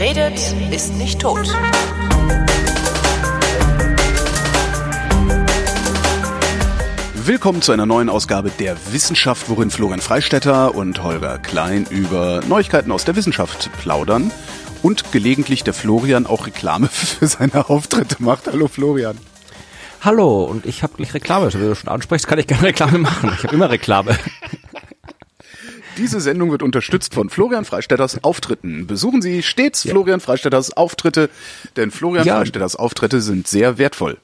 Wer redet, ist nicht tot. Willkommen zu einer neuen Ausgabe der Wissenschaft, worin Florian Freistetter und Holger Klein über Neuigkeiten aus der Wissenschaft plaudern und gelegentlich der Florian auch Reklame für seine Auftritte macht. Hallo Florian. Hallo, und ich habe gleich Reklame. Also, wenn du schon ansprichst, kann ich gerne Reklame machen. Ich habe immer Reklame. Diese Sendung wird unterstützt von Florian Freistetters Auftritten. Besuchen Sie stets ja. Florian Freistetters Auftritte, denn Florian ja. Freistetters Auftritte sind sehr wertvoll.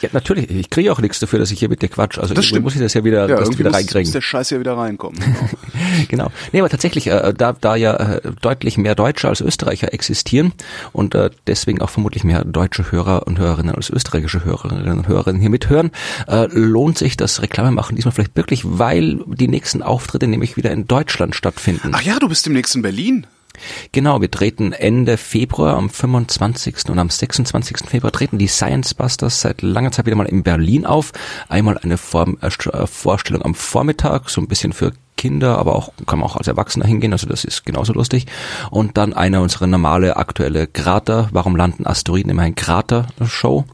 Ja, natürlich. Ich kriege auch nichts dafür, dass ich hier mit dir quatsch. Also das stimmt. muss ich das ja wieder, ja, das wieder reinkriegen. Muss der Scheiß ja wieder reinkommen. Genau. genau. Nee, aber tatsächlich, äh, da, da ja äh, deutlich mehr Deutsche als Österreicher existieren und äh, deswegen auch vermutlich mehr deutsche Hörer und Hörerinnen als österreichische Hörerinnen und Hörerinnen hier mithören, äh, lohnt sich das Reklame machen diesmal vielleicht wirklich, weil die nächsten Auftritte nämlich wieder in Deutschland stattfinden. Ach ja, du bist demnächst in Berlin. Genau, wir treten Ende Februar am 25. und am 26. Februar treten die Science Busters seit langer Zeit wieder mal in Berlin auf. Einmal eine Form, äh, Vorstellung am Vormittag, so ein bisschen für Kinder, aber auch kann man auch als Erwachsener hingehen, also das ist genauso lustig. Und dann eine unserer normale aktuelle Krater, warum landen Asteroiden immer ein Krater-Show.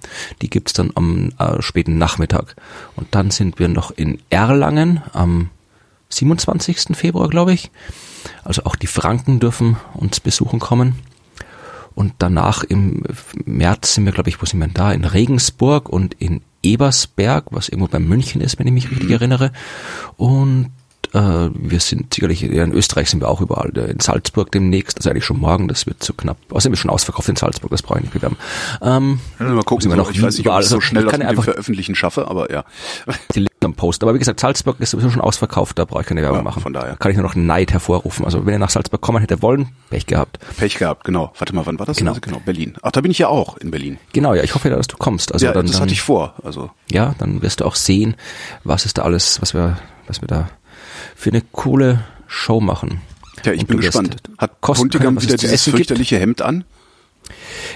Die gibt's dann am äh, späten Nachmittag. Und dann sind wir noch in Erlangen am 27. Februar, glaube ich. Also auch die Franken dürfen uns besuchen kommen. Und danach im März sind wir, glaube ich, wo sind wir da? In Regensburg und in Ebersberg, was irgendwo bei München ist, wenn ich mich richtig mhm. erinnere. Und wir sind sicherlich, in Österreich sind wir auch überall, in Salzburg demnächst, also eigentlich schon morgen, das wird zu knapp. Außerdem ist schon ausverkauft in Salzburg, das brauche ich nicht bewerben. Ähm, ja, mal gucken, wir noch ich weiß nicht, ob ich so schnell also, das mit dem Veröffentlichen schaffe, aber ja. Die am Post. Aber wie gesagt, Salzburg ist sowieso schon ausverkauft, da brauche ich keine Werbung ja, machen. Von daher. Kann ich nur noch Neid hervorrufen. Also wenn ihr nach Salzburg kommen hätte wollen, Pech gehabt. Pech gehabt, genau. Warte mal, wann war das? Genau, also genau Berlin. Ach, da bin ich ja auch in Berlin. Genau, ja, ich hoffe ja, dass du kommst. Also ja, dann, das hatte ich vor. Also ja, dann wirst du auch sehen, was ist da alles, was wir, was wir da für eine coole Show machen. Ja, ich bin gespannt. Hat Puntigam wieder dieses fürchterliche gibt. Hemd an?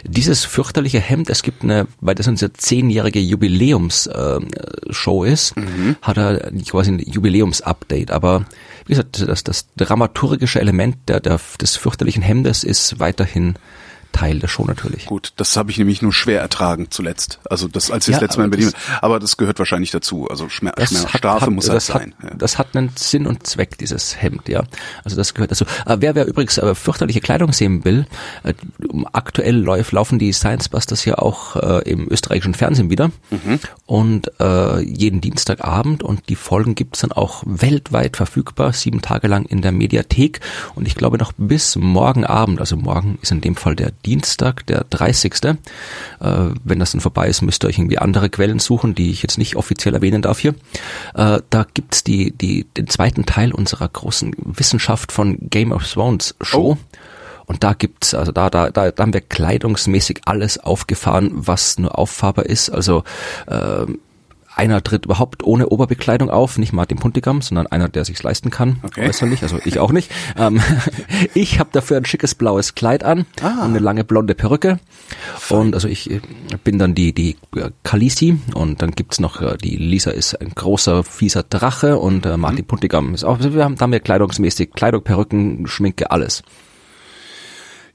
Dieses fürchterliche Hemd, es gibt eine, weil das unsere zehnjährige Jubiläumsshow äh, ist, mhm. hat er quasi ein Jubiläumsupdate. Aber wie gesagt, das, das dramaturgische Element der, der, des fürchterlichen Hemdes ist weiterhin Teil der Show natürlich. Gut, das habe ich nämlich nur schwer ertragen zuletzt. Also das, als ich ja, das letzte Mal in Berlin war. Aber das gehört wahrscheinlich dazu. Also Schmer Schmer Strafe hat, muss halt sein. Hat, ja. Das hat einen Sinn und Zweck, dieses Hemd, ja. Also das gehört dazu. Äh, wer, wer übrigens äh, fürchterliche Kleidung sehen will, äh, aktuell läuft, laufen die Science Busters ja auch äh, im österreichischen Fernsehen wieder. Mhm. Und äh, jeden Dienstagabend und die Folgen gibt's dann auch weltweit verfügbar, sieben Tage lang in der Mediathek. Und ich glaube noch bis morgen Abend, also morgen ist in dem Fall der Dienstag, der 30. Äh, wenn das dann vorbei ist, müsst ihr euch irgendwie andere Quellen suchen, die ich jetzt nicht offiziell erwähnen darf hier. Äh, da gibt's die, die, den zweiten Teil unserer großen Wissenschaft von Game of Thrones Show. Oh. Und da gibt's, also da, da, da, da haben wir kleidungsmäßig alles aufgefahren, was nur auffahrbar ist. Also äh, einer tritt überhaupt ohne Oberbekleidung auf, nicht Martin Puntigam, sondern einer, der sich's leisten kann, okay. äußerlich, also ich auch nicht. Ähm, ich habe dafür ein schickes blaues Kleid an ah. und eine lange blonde Perücke. Fein. Und also ich äh, bin dann die die äh, Kalisi und dann gibt's noch äh, die Lisa ist ein großer fieser Drache und äh, Martin mhm. Puntigam ist auch. Also wir haben da haben wir kleidungsmäßig Kleidung, Perücken, Schminke, alles.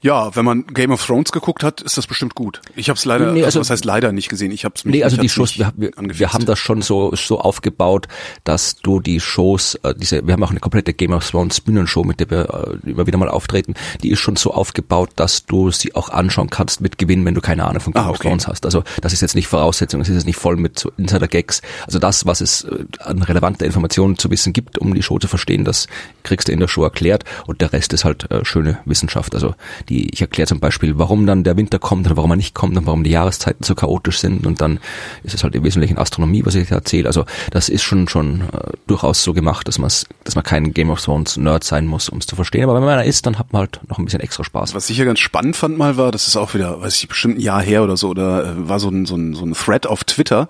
Ja, wenn man Game of Thrones geguckt hat, ist das bestimmt gut. Ich habe es leider, nee, also, was heißt leider nicht gesehen. Ich habe es Nee, also die Shows, wir, wir, wir, haben das schon so so aufgebaut, dass du die Shows, äh, diese, wir haben auch eine komplette Game of Thrones Bühnenshow, mit der wir äh, immer wieder mal auftreten. Die ist schon so aufgebaut, dass du sie auch anschauen kannst mit Gewinn, wenn du keine Ahnung von Game ah, okay. of Thrones hast. Also das ist jetzt nicht Voraussetzung, das ist jetzt nicht voll mit so Insider-Gags. Also das, was es äh, an relevanter Informationen zu wissen gibt, um die Show zu verstehen, das kriegst du in der Show erklärt und der Rest ist halt äh, schöne Wissenschaft. Also die die, ich erkläre zum Beispiel, warum dann der Winter kommt oder warum er nicht kommt und warum die Jahreszeiten so chaotisch sind und dann ist es halt im Wesentlichen Astronomie, was ich erzähle. Also das ist schon schon äh, durchaus so gemacht, dass man dass man kein Game of Thrones Nerd sein muss, um es zu verstehen. Aber wenn man einer ist, dann hat man halt noch ein bisschen extra Spaß. Was ich ja ganz spannend fand mal war, das ist auch wieder, weiß ich, bestimmt ein Jahr her oder so, oder äh, war so ein, so ein, so ein Thread auf Twitter,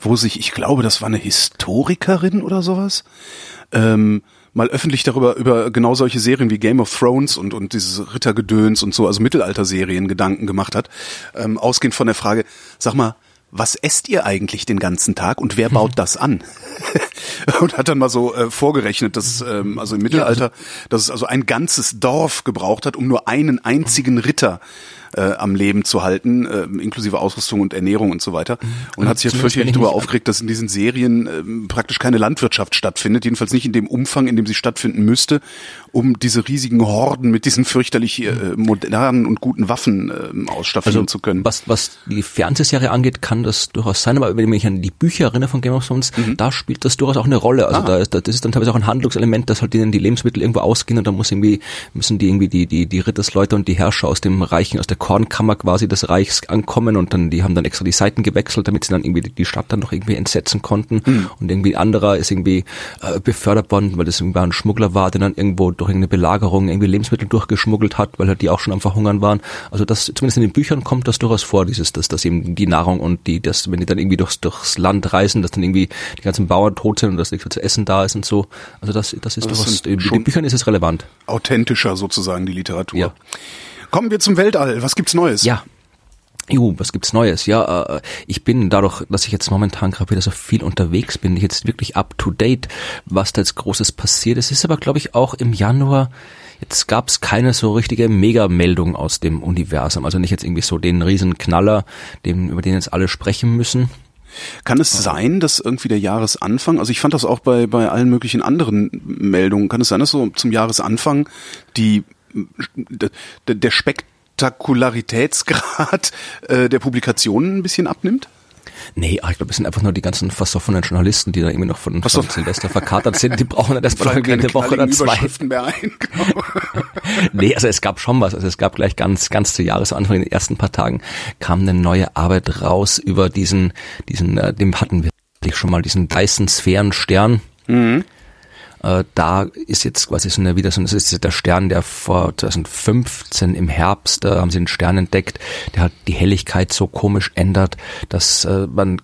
wo sich, ich glaube, das war eine Historikerin oder sowas, ähm, mal öffentlich darüber über genau solche Serien wie Game of Thrones und und dieses Rittergedöns und so, also Mittelalterserien Gedanken gemacht hat, ähm, ausgehend von der Frage, sag mal, was esst ihr eigentlich den ganzen Tag und wer baut das an? und hat dann mal so äh, vorgerechnet, dass ähm, also im Mittelalter, dass es also ein ganzes Dorf gebraucht hat, um nur einen einzigen Ritter äh, am Leben zu halten, äh, inklusive Ausrüstung und Ernährung und so weiter. Und Ja, hat sich jetzt zumindest fürchterlich darüber aufgeregt, dass in diesen Serien ähm, praktisch keine Landwirtschaft stattfindet, jedenfalls nicht in dem Umfang, in dem sie stattfinden müsste, um diese riesigen Horden mit diesen fürchterlich äh, modernen und guten Waffen ähm, ausstaffieren zu können. Was, was die Fernsehserie angeht, kann das durchaus sein, aber wenn ich mich an die Bücher erinnere von Game of Thrones, Mhm. da spielt das durchaus auch eine Rolle. Also Ah. da ist, das ist dann teilweise auch ein Handlungselement, dass halt denen die Lebensmittel irgendwo ausgehen und dann muss irgendwie, müssen die irgendwie die, die, die Rittersleute und die Herrscher aus dem Reichen, aus der Kornkammer quasi des Reichs ankommen und dann, die haben dann extra die Seiten gewechselt, damit sie dann irgendwie die, Stadt dann noch irgendwie entsetzen konnten Mhm. und irgendwie anderer ist irgendwie äh, befördert worden, weil das irgendwie ein Schmuggler war, der dann irgendwo durch irgendeine Belagerung irgendwie Lebensmittel durchgeschmuggelt hat, weil halt die auch schon am Verhungern waren. Also das, zumindest in den Büchern kommt das durchaus vor, dieses, dass, dass eben die Nahrung und die, das, wenn die dann irgendwie durchs, durchs Land reisen, dass dann irgendwie die ganzen Bauern tot sind und dass nichts mehr zu essen da ist und so. Also das, das ist Das durchaus, in den Büchern ist es relevant. Authentischer sozusagen die Literatur. Ja. Kommen wir zum Weltall. Was gibt's Neues? Ja. Jo, was gibt's Neues? Ja, äh, ich bin dadurch, dass ich jetzt momentan gerade wieder so viel unterwegs bin, jetzt wirklich up to date, was da jetzt Großes passiert. Es ist aber, glaube ich, auch im Januar, jetzt gab's keine so richtige Mega-Meldung aus dem Universum. Also nicht jetzt irgendwie so den riesen Knaller, den, über den jetzt alle sprechen müssen. Kann es sein, dass irgendwie der Jahresanfang, also ich fand das auch bei, bei allen möglichen anderen Meldungen, kann es sein, dass so zum Jahresanfang die, der, Spektakularitätsgrad äh, der Publikationen ein bisschen abnimmt? Nee, ah, ich glaube, es sind einfach nur die ganzen versoffenen Journalisten, die da irgendwie noch von, von Silvester verkatert sind. Die brauchen dann erst mal Fallen eine Woche oder zwei. Mehr ein. Genau. Nee, also es gab schon was. Also es gab gleich ganz, ganz zu Jahresanfang, in den ersten paar Tagen, kam eine neue Arbeit raus über diesen, diesen, äh, dem hatten wir schon mal, diesen Dyson-Sphärenstern. Äh, da ist jetzt quasi so eine, wieder so, das ist der Stern, der vor 2015 im Herbst, da haben sie einen Stern entdeckt, der hat die Helligkeit so komisch ändert, dass äh, man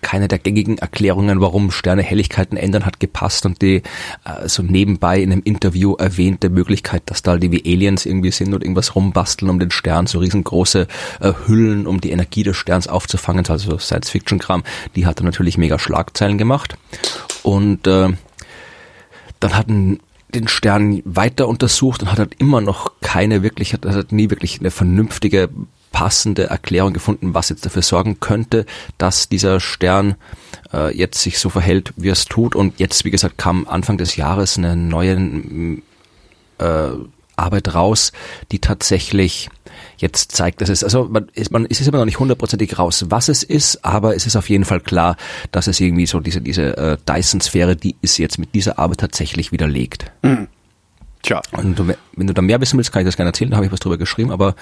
keine der gängigen Erklärungen, warum Sterne Helligkeiten ändern, hat gepasst und die äh, so nebenbei in einem Interview erwähnte Möglichkeit, dass da die wie Aliens irgendwie sind und irgendwas rumbasteln um den Stern, so riesengroße äh, Hüllen, um die Energie des Sterns aufzufangen, also Science-Fiction-Kram, die hat er natürlich mega Schlagzeilen gemacht. Und äh, dann hatten den Stern weiter untersucht und hat halt immer noch keine wirklich, hat, hat nie wirklich eine vernünftige, passende Erklärung gefunden, was jetzt dafür sorgen könnte, dass dieser Stern äh, jetzt sich so verhält, wie es tut. Und jetzt, wie gesagt, kam Anfang des Jahres eine neue äh, Arbeit raus, die tatsächlich jetzt zeigt, dass es, also man ist, man ist es immer noch nicht hundertprozentig raus, was es ist, aber es ist auf jeden Fall klar, dass es irgendwie so diese, diese äh, Dyson-Sphäre, die ist jetzt mit dieser Arbeit tatsächlich widerlegt. Tja, Und wenn du da mehr wissen willst, kann ich das gerne erzählen, da habe ich was drüber geschrieben, aber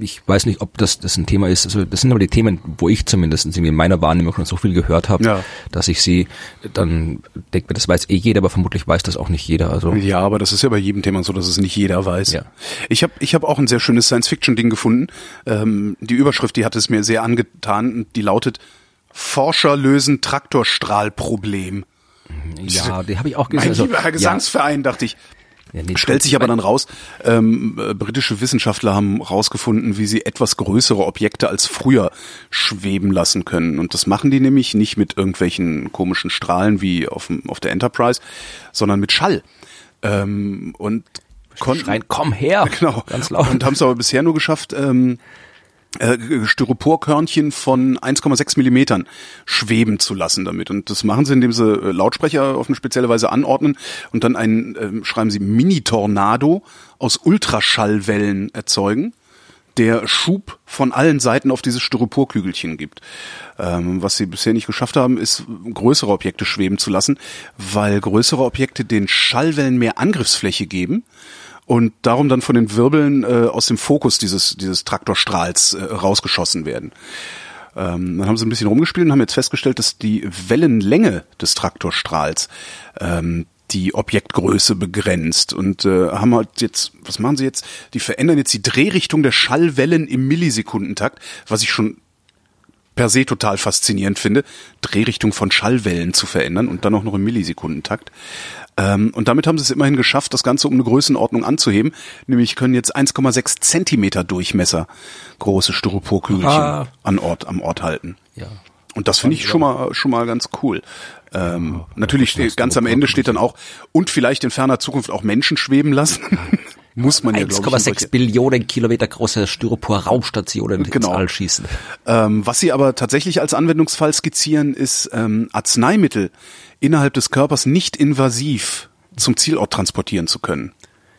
ich weiß nicht, ob das, das ein Thema ist. Also das sind aber die Themen, wo ich zumindest in meiner Wahrnehmung schon so viel gehört habe, Ja. dass ich sie dann denke mir, das weiß eh jeder, aber vermutlich weiß das auch nicht jeder. Also Ja, aber das ist ja bei jedem Thema so, dass es nicht jeder weiß. Ja. Ich habe ich hab auch ein sehr schönes Science-Fiction-Ding gefunden. Ähm, die Überschrift, die hat es mir sehr angetan. Die lautet Forscher lösen Traktorstrahlproblem. ja, die habe ich auch gesehen. Mein Also, lieber Herr Gesangsverein, dachte ich. Ja, nee, Stellt sich aber dann raus, ähm, äh, britische Wissenschaftler haben rausgefunden, wie sie etwas größere Objekte als früher schweben lassen können. Und das machen die nämlich nicht mit irgendwelchen komischen Strahlen wie auf, auf der Enterprise, sondern mit Schall. Ähm, und konnten, schreien, komm her, genau, ganz laut. und haben es aber bisher nur geschafft, ähm, äh, Styroporkörnchen von 1,6 Millimetern schweben zu lassen damit. Und das machen sie, indem sie äh, Lautsprecher auf eine spezielle Weise anordnen und dann einen, ähm, schreiben sie, Mini-Tornado aus Ultraschallwellen erzeugen, der Schub von allen Seiten auf dieses Styroporkügelchen gibt. Ähm, was sie bisher nicht geschafft haben, ist größere Objekte schweben zu lassen, weil größere Objekte den Schallwellen mehr Angriffsfläche geben und darum dann von den Wirbeln äh, aus dem Fokus dieses, dieses Traktorstrahls äh, rausgeschossen werden. Ähm, dann haben sie ein bisschen rumgespielt und haben jetzt festgestellt, dass die Wellenlänge des Traktorstrahls ähm, die Objektgröße begrenzt und äh, haben halt jetzt, was machen sie jetzt? Die verändern jetzt die Drehrichtung der Schallwellen im Millisekundentakt, was ich schon per se total faszinierend finde, Drehrichtung von Schallwellen zu verändern und dann auch noch im Millisekundentakt. Ähm, und damit haben sie es immerhin geschafft, das Ganze um eine Größenordnung anzuheben. Nämlich können jetzt 1,6 Zentimeter Durchmesser große Styroporkügelchen Ah. an Ort, am Ort halten. ja. Und das finde ich schon mal, schon mal ganz cool. Ähm, natürlich steht, ganz am Ende steht dann auch und vielleicht in ferner Zukunft auch Menschen schweben lassen. Muss man ja, glaube ich. 1,6 Billionen Kilometer große Styropor-Raumstationen Genau. ins All schießen. Ähm, was sie aber tatsächlich als Anwendungsfall skizzieren, ist ähm, Arzneimittel innerhalb des Körpers nicht invasiv zum Zielort transportieren zu können.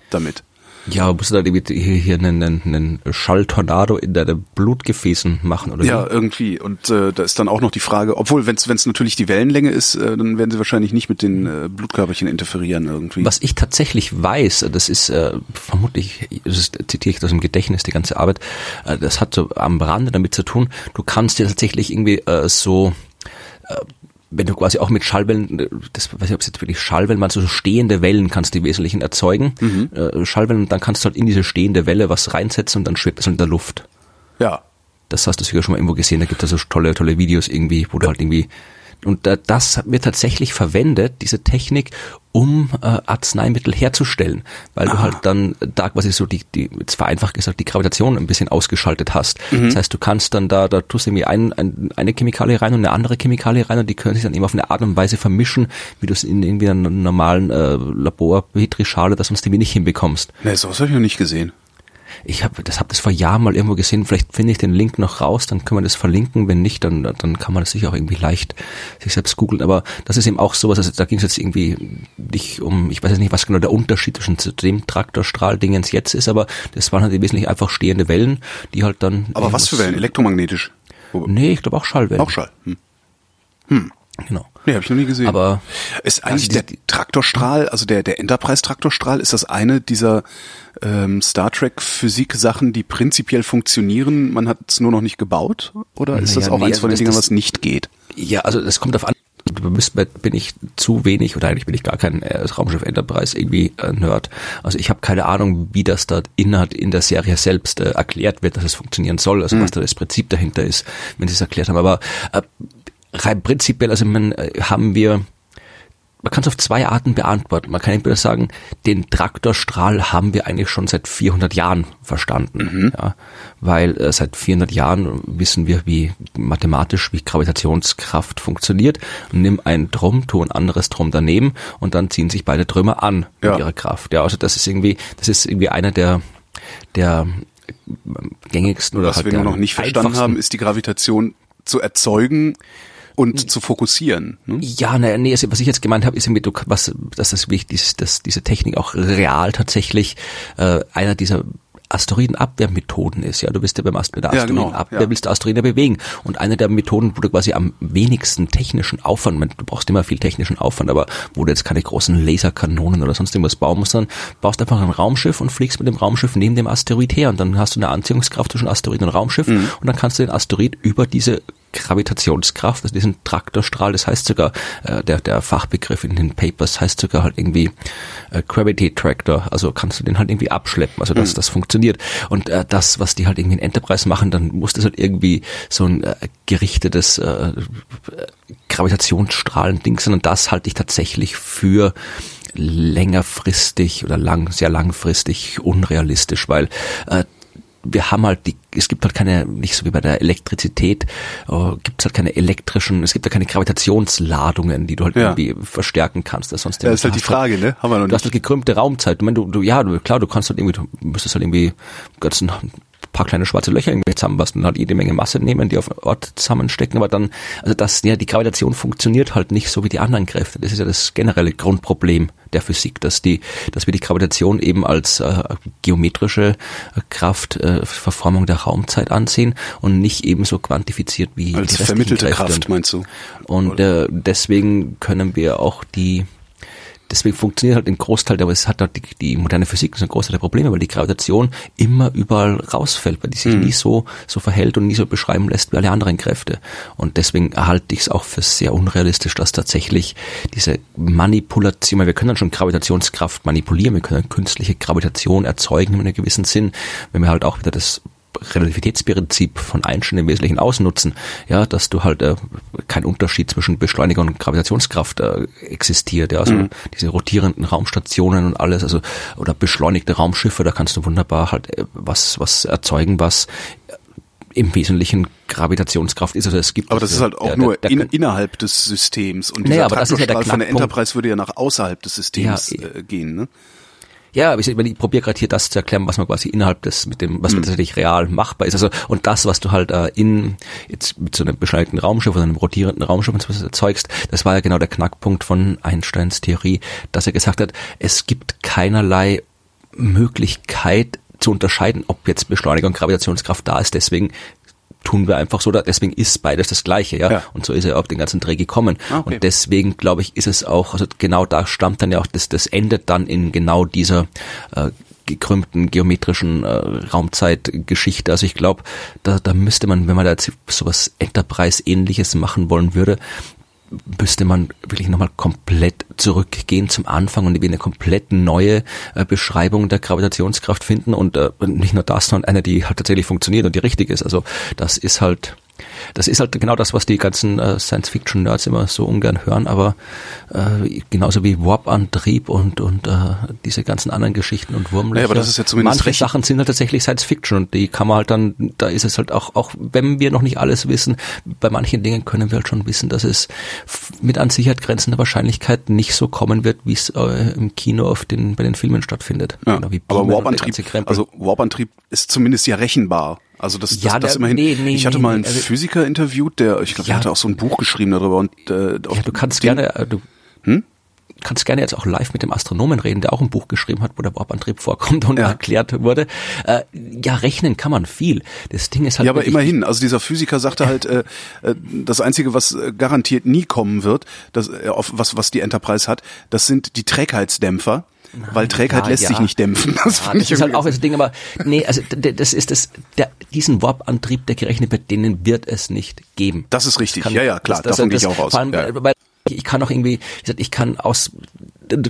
Damit. Ja, musst du da irgendwie hier, hier einen, einen, Schalltornado in deinen Blutgefäßen machen oder Ja, wie? irgendwie. Und äh, da ist dann auch noch die Frage, obwohl, wenn es natürlich die Wellenlänge ist, äh, dann werden sie wahrscheinlich nicht mit den äh, Blutkörperchen interferieren irgendwie. Was ich tatsächlich weiß, das ist äh, vermutlich, das ist, zitiere ich das im Gedächtnis, die ganze Arbeit, äh, das hat so am Rande damit zu tun, du kannst dir tatsächlich irgendwie äh, so äh, wenn du quasi auch mit Schallwellen, das weiß ich, ob es jetzt wirklich Schallwellen, man so stehende Wellen kannst du im Wesentlichen erzeugen, äh, Schallwellen, und dann kannst du halt in diese stehende Welle was reinsetzen und dann schwebt es halt in der Luft. Ja. Das hast du sicher schon mal irgendwo gesehen. Da gibt es so tolle, tolle Videos irgendwie, wo du halt irgendwie und äh, das wird tatsächlich verwendet, diese Technik, um äh, Arzneimittel herzustellen, weil du halt dann da quasi so die, die, jetzt vereinfacht gesagt, die Gravitation ein bisschen ausgeschaltet hast. Das heißt, du kannst dann da, da tust du irgendwie ein, ein, eine Chemikalie rein und eine andere Chemikalie rein und die können sich dann eben auf eine Art und Weise vermischen, wie du es in irgendwie einer normalen äh, Labor-Petrischale das sonst irgendwie nicht hinbekommst. Ne, sowas habe ich noch nicht gesehen. Ich habe das, hab das vor Jahren mal irgendwo gesehen. Vielleicht finde ich den Link noch raus, dann können wir das verlinken. Wenn nicht, dann, dann kann man das sicher auch irgendwie leicht sich selbst googeln. Aber das ist eben auch sowas, also da ging es jetzt irgendwie nicht um, ich weiß jetzt nicht, was genau der Unterschied zwischen dem Traktorstrahl-Dingens jetzt ist, aber das waren halt im Wesentlichen einfach stehende Wellen, die halt dann. Aber was für Wellen? Elektromagnetisch? Nee, ich glaube auch Schallwellen. Auch Schall. Hm. Genau. Nee, habe ich noch nie gesehen. Aber ist eigentlich also der die- Traktorstrahl, also der, der Enterprise-Traktorstrahl, ist das eine dieser ähm, Star Trek-Physik-Sachen, die prinzipiell funktionieren, man hat es nur noch nicht gebaut? Oder ist das Naja, auch nee, eins also von den das- Dingen, das- was nicht geht? Ja, also das kommt auf an. Bin ich zu wenig oder eigentlich bin ich gar kein äh, Raumschiff Enterprise irgendwie äh, Nerd. Also ich habe keine Ahnung, wie das da inhalt in der Serie selbst äh, erklärt wird, dass es funktionieren soll, also was da das Prinzip dahinter ist, wenn sie es erklärt haben. Aber äh, rein prinzipiell, also man, äh, haben wir man kann es auf zwei Arten beantworten. Man kann entweder sagen, den Traktorstrahl haben wir eigentlich schon seit 400 Jahren verstanden, ja, weil äh, seit 400 Jahren wissen wir, wie mathematisch, wie Gravitationskraft funktioniert. Nimm ein Drum, tu ein anderes Drum daneben und dann ziehen sich beide Trümmer an Ja. mit ihrer Kraft. Ja, also das ist irgendwie, das ist irgendwie einer der der gängigsten oder Was halt wir nur noch nicht verstanden haben, ist die Gravitation zu erzeugen und zu fokussieren. Ne? Ja, ne, nee, also was ich jetzt gemeint habe, ist du, was, dass das wichtig ist, dass diese Technik auch real tatsächlich äh, einer dieser Asteroidenabwehrmethoden ist. Ja, du bist ja beim Ast mit der Ja, genau, Asteroidenabwehr, ja. willst du Asteroiden bewegen. Und eine der Methoden, wo du quasi am wenigsten technischen Aufwand, man, du brauchst immer viel technischen Aufwand, aber wo du jetzt keine großen Laserkanonen oder sonst irgendwas bauen musst, dann baust du einfach ein Raumschiff und fliegst mit dem Raumschiff neben dem Asteroid her und dann hast du eine Anziehungskraft zwischen Asteroid und Raumschiff Mhm. und dann kannst du den Asteroid über diese Gravitationskraft, also diesen Traktorstrahl, das heißt sogar, äh, der, der Fachbegriff in den Papers heißt sogar halt irgendwie äh, Gravity Tractor, also kannst du den halt irgendwie abschleppen, also dass das funktioniert. Und äh, das, was die halt irgendwie in Enterprise machen, dann muss das halt irgendwie so ein äh, gerichtetes äh, Gravitationsstrahlen-Ding sein. Und das halte ich tatsächlich für längerfristig oder lang, sehr langfristig unrealistisch, weil äh, wir haben halt die, es gibt halt keine, nicht so wie bei der Elektrizität, äh, gibt es halt keine elektrischen, es gibt ja keine Gravitationsladungen, die du halt Ja. irgendwie verstärken kannst. Das sonst Ja, ist halt die hast Frage, ne? Haben wir noch Du hast nicht. halt gekrümmte Raumzeit. Ich meine, du, du, ja, du, klar, du kannst halt irgendwie, du müsstest halt irgendwie ganz ein paar kleine schwarze Löcher irgendwie zusammenbasteln, halt jede Menge Masse nehmen, die auf einen Ort zusammenstecken, aber dann, also das, ja, die Gravitation funktioniert halt nicht so wie die anderen Kräfte. Das ist ja das generelle Grundproblem der Physik, dass die, dass wir die Gravitation eben als äh, geometrische äh, Kraft, äh, Verformung der Raumzeit ansehen und nicht eben so quantifiziert wie Als die vermittelte Kräfte. Kraft, meinst du? Und äh, deswegen können wir auch die, deswegen funktioniert halt ein Großteil, aber es hat halt die, die moderne Physik ist ein Großteil der Probleme, weil die Gravitation immer überall rausfällt, weil die sich nie so, so verhält und nie so beschreiben lässt wie alle anderen Kräfte. Und deswegen halte ich es auch für sehr unrealistisch, dass tatsächlich diese Manipulation, weil wir können dann schon Gravitationskraft manipulieren, wir können künstliche Gravitation erzeugen in einem gewissen Sinn, wenn wir halt auch wieder das Relativitätsprinzip von Einstein im Wesentlichen ausnutzen, ja, dass du halt äh, kein Unterschied zwischen Beschleuniger und Gravitationskraft äh, existiert, ja, also diese rotierenden Raumstationen und alles, also oder beschleunigte Raumschiffe, da kannst du wunderbar halt äh, was was erzeugen, was im Wesentlichen Gravitationskraft ist. Also es gibt aber das ist halt auch der, nur der, in, innerhalb des Systems und Naja, dieser aber das ist ja der von der. Enterprise würde ja nach außerhalb des Systems Ja, äh, gehen. Ne? Ja, aber ich, ich probiere gerade hier das zu erklären, was man quasi innerhalb des, mit dem, was Mhm. tatsächlich real machbar ist. Also und das, was du halt äh, in jetzt mit so einem beschleunigten Raumschiff oder einem rotierenden Raumschiff und so was erzeugst, das war ja genau der Knackpunkt von Einsteins Theorie, dass er gesagt hat, es gibt keinerlei Möglichkeit zu unterscheiden, ob jetzt Beschleunigung und Gravitationskraft da ist. Deswegen tun wir einfach so, da- deswegen ist beides das Gleiche, ja. Ja. Und so ist er auf den ganzen Dreh gekommen. Ah, okay. Und deswegen glaube ich, ist es auch, also genau da stammt dann ja auch, das, das endet dann in genau dieser äh, gekrümmten geometrischen äh, Raumzeitgeschichte. Also ich glaube, da, da müsste man, wenn man da jetzt sowas Enterprise-ähnliches machen wollen würde, müsste man wirklich nochmal komplett zurückgehen zum Anfang und eine komplett neue äh, Beschreibung der Gravitationskraft finden und äh, nicht nur das, sondern eine, die halt tatsächlich funktioniert und die richtig ist. Also das ist halt, das ist halt genau das, was die ganzen äh, Science-Fiction-Nerds immer so ungern hören, aber äh, genauso wie Warp-Antrieb und, und äh, diese ganzen anderen Geschichten und Wurmlöcher. Naja, aber das ist ja zumindest Manche Sachen sind halt tatsächlich Science-Fiction und die kann man halt dann, da ist es halt auch, auch wenn wir noch nicht alles wissen, bei manchen Dingen können wir halt schon wissen, dass es mit an Sicherheit grenzender Wahrscheinlichkeit nicht so kommen wird, wie es äh, im Kino auf den, bei den Filmen stattfindet. Ja. Genau wie aber Warp-Antrieb, also Warp-Antrieb ist zumindest ja rechenbar. Also das, das, Ja, das der- immerhin. nee, nee, ich hatte nee, mal einen also- Physiker interviewt, der, ich glaube, Ja. der hatte auch so ein Buch geschrieben darüber und äh, Ja, du kannst den- gerne, äh, du Hm? kannst gerne jetzt auch live mit dem Astronomen reden, der auch ein Buch geschrieben hat, wo der Warp-Antrieb vorkommt und Ja. erklärt wurde. Äh, ja, rechnen kann man viel. Das Ding ist halt Ja, aber immerhin. Also dieser Physiker sagte halt, äh, äh, das Einzige, was äh, garantiert nie kommen wird, das, äh, auf was, was die Enterprise hat, das sind die Trägheitsdämpfer. Weil Trägheit ja, lässt ja. sich nicht dämpfen. Das Ja, fand das ich ist halt auch das Ding, aber nee, also das ist das, der, diesen Warp-Antrieb, der gerechnet wird, denen wird es nicht geben. Das ist richtig. Kann- ja, ja, klar. das- davon das- gehe ich auch aus. Vor allem, ja. weil ich kann auch irgendwie, ich kann aus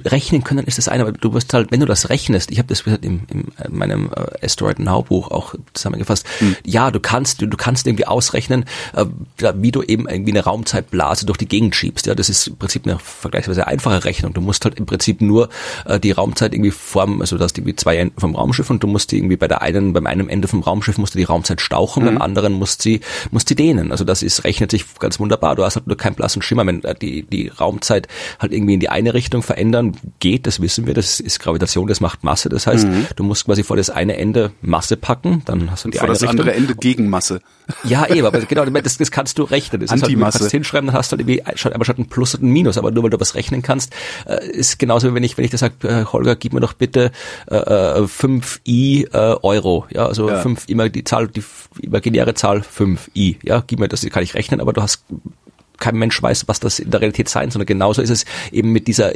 rechnen können ist das eine, aber du wirst halt, wenn du das rechnest, ich habe das im, in meinem äh, Asteroid Now Buch auch zusammengefasst. Hm. Ja, du kannst, du, du kannst irgendwie ausrechnen, äh, wie du eben irgendwie eine Raumzeitblase durch die Gegend schiebst. Ja, das ist im Prinzip eine vergleichsweise einfache Rechnung. Du musst halt im Prinzip nur äh, die Raumzeit irgendwie formen, also du hast irgendwie zwei Enden vom Raumschiff und du musst die irgendwie bei der einen, beim einen Ende vom Raumschiff musst du die Raumzeit stauchen, beim anderen musst sie, musst sie dehnen. Also das ist, rechnet sich ganz wunderbar. Du hast halt nur keinen blassen Schimmer. Wenn äh, die, die Raumzeit halt irgendwie in die eine Richtung verändern geht, das wissen wir, das ist Gravitation, das macht Masse. Das heißt, du musst quasi vor das eine Ende Masse packen, dann hast du die Vor eine das Richtung. andere Ende Gegenmasse. Ja, eben, aber genau, das, das kannst du rechnen. Das ist halt, du Antimasse. kannst hinschreiben, dann hast du halt irgendwie statt, aber statt ein Plus und ein Minus, aber nur weil du was rechnen kannst, äh, ist genauso wie wenn ich, wenn ich dir sage, äh, Holger, gib mir doch bitte äh, äh, 5 i äh, Euro, ja, also Ja. fünf immer die Zahl, die imaginäre Zahl 5 i, ja, gib mir das, kann ich rechnen, aber du hast kein Mensch weiß, was das in der Realität sein soll. Und genauso ist es eben mit dieser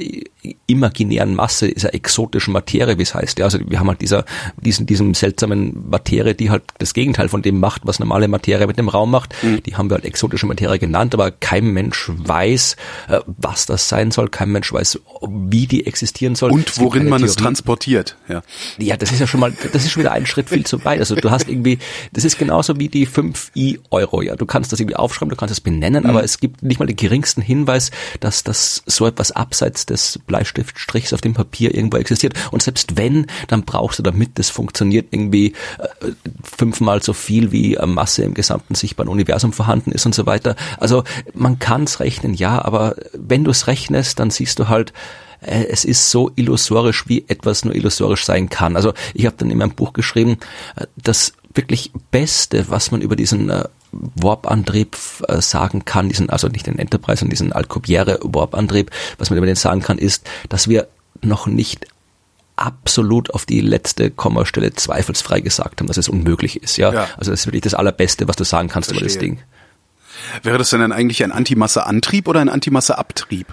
imaginären Masse, dieser exotischen Materie, wie es heißt. Ja, also wir haben halt dieser, diesen, diesem seltsamen Materie, die halt das Gegenteil von dem macht, was normale Materie mit dem Raum macht. Mhm. Die haben wir halt exotische Materie genannt, aber kein Mensch weiß, äh, was das sein soll. Kein Mensch weiß, wie die existieren soll. Es Und worin man es Theorie. transportiert. Ja. Ja, das ist ja schon mal, das ist schon wieder ein Schritt viel zu weit. Also du hast irgendwie, das ist genauso wie die 5 i Euro. Ja, du kannst das irgendwie aufschreiben, du kannst es benennen, aber es gibt nicht mal den geringsten Hinweis, dass das so etwas abseits des Bleistiftstrichs auf dem Papier irgendwo existiert. Und selbst wenn, dann brauchst du, damit das funktioniert, irgendwie äh, fünfmal so viel wie äh, Masse im gesamten sichtbaren Universum vorhanden ist und so weiter. Also man kann es rechnen, ja, aber wenn du es rechnest, dann siehst du halt, äh, es ist so illusorisch, wie etwas nur illusorisch sein kann. Also ich habe dann in meinem Buch geschrieben, äh, das wirklich Beste, was man über diesen äh, Warp-Antrieb äh, sagen kann, diesen, also nicht den Enterprise, sondern diesen Alcubierre-Warp-Antrieb, was man über den sagen kann, ist, dass wir noch nicht absolut auf die letzte Kommastelle zweifelsfrei gesagt haben, dass es unmöglich ist. Ja, Ja. also das ist wirklich das Allerbeste, was du sagen kannst über das Verstehe. Ding. Wäre das denn dann eigentlich ein Antimasse-Antrieb oder ein Antimasse-Abtrieb?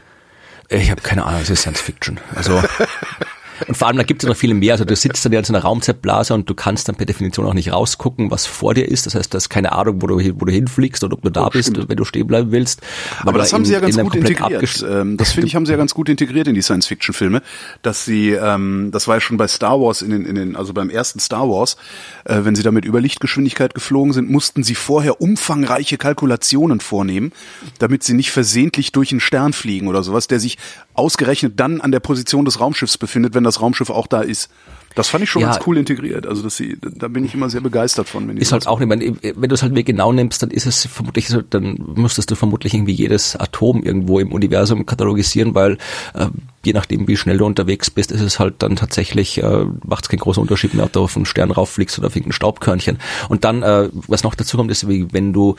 Ich habe keine Ahnung, es ist Science Fiction. Also und vor allem, da gibt es noch viele mehr. Also du sitzt dann ja in so einer Raumzeitblase und du kannst dann per Definition auch nicht rausgucken, was vor dir ist. Das heißt, du hast keine Ahnung, wo du, wo du hinfliegst oder ob du da Oh, bist, stimmt. wenn du stehen bleiben willst. Aber das da haben sie ja in- ganz in gut integriert. Ähm, das finde ich, haben sie ja ganz gut integriert in die Science-Fiction-Filme, dass sie, ähm, das war ja schon bei Star Wars in den, in den, also beim ersten Star Wars, äh, wenn sie da mit Überlichtgeschwindigkeit geflogen sind, mussten sie vorher umfangreiche Kalkulationen vornehmen, damit sie nicht versehentlich durch einen Stern fliegen oder sowas, der sich ausgerechnet dann an der Position des Raumschiffs befindet, wenn das das Raumschiff auch da ist. Das fand ich schon Ja. ganz cool integriert. Also das, sie- da bin ich immer sehr begeistert von. Wenn ist halt auch nicht, wenn, wenn du es halt mir genau nimmst, dann ist es vermutlich so, dann müsstest du vermutlich irgendwie jedes Atom irgendwo im Universum katalogisieren, weil äh, je nachdem, wie schnell du unterwegs bist, ist es halt dann tatsächlich, äh, macht es keinen großen Unterschied mehr, ob du auf einen Stern rauffliegst oder auf irgendein Staubkörnchen. Und dann, äh, was noch dazu kommt, ist, wie wenn du,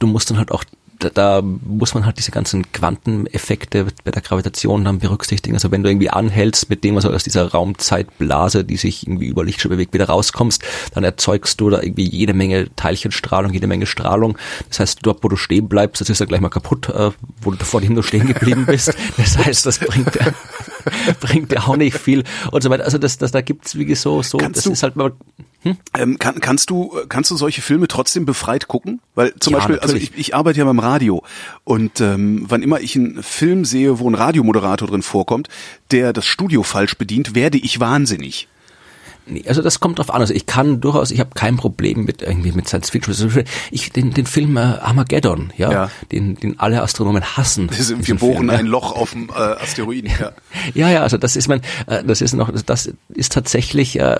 du musst dann halt auch da, da muss man halt diese ganzen Quanteneffekte bei der Gravitation dann berücksichtigen. Also wenn du irgendwie anhältst mit dem, was aus dieser Raumzeitblase, die sich irgendwie über Lichtschritt bewegt, wieder rauskommst, dann erzeugst du da irgendwie jede Menge Teilchenstrahlung, jede Menge Strahlung. Das heißt, dort, wo du stehen bleibst, das ist dann gleich mal kaputt, äh, wo du vor dem du stehen geblieben bist. Das heißt, das bringt, bringt dir auch nicht viel und so weiter. Also das, das da gibt's wie so, so, Kannst das ist halt mal, Ähm, kann, kannst du kannst du solche Filme trotzdem befreit gucken? Weil zum Ja, Beispiel, also natürlich. ich, ich arbeite ja beim Radio und ähm, wann immer ich einen Film sehe, wo ein Radiomoderator drin vorkommt, der das Studio falsch bedient, werde ich wahnsinnig. Nee, also das kommt drauf an. Also ich kann durchaus, ich habe kein Problem mit irgendwie mit Science Fiction. Ich den den Film äh, Armageddon, ja, Ja. den den alle Astronomen hassen. Das ist, wir bohren Film, ja. ein Loch auf dem äh, Asteroiden. Ja. Ja, ja, also das ist man, äh, das ist noch, das ist tatsächlich äh,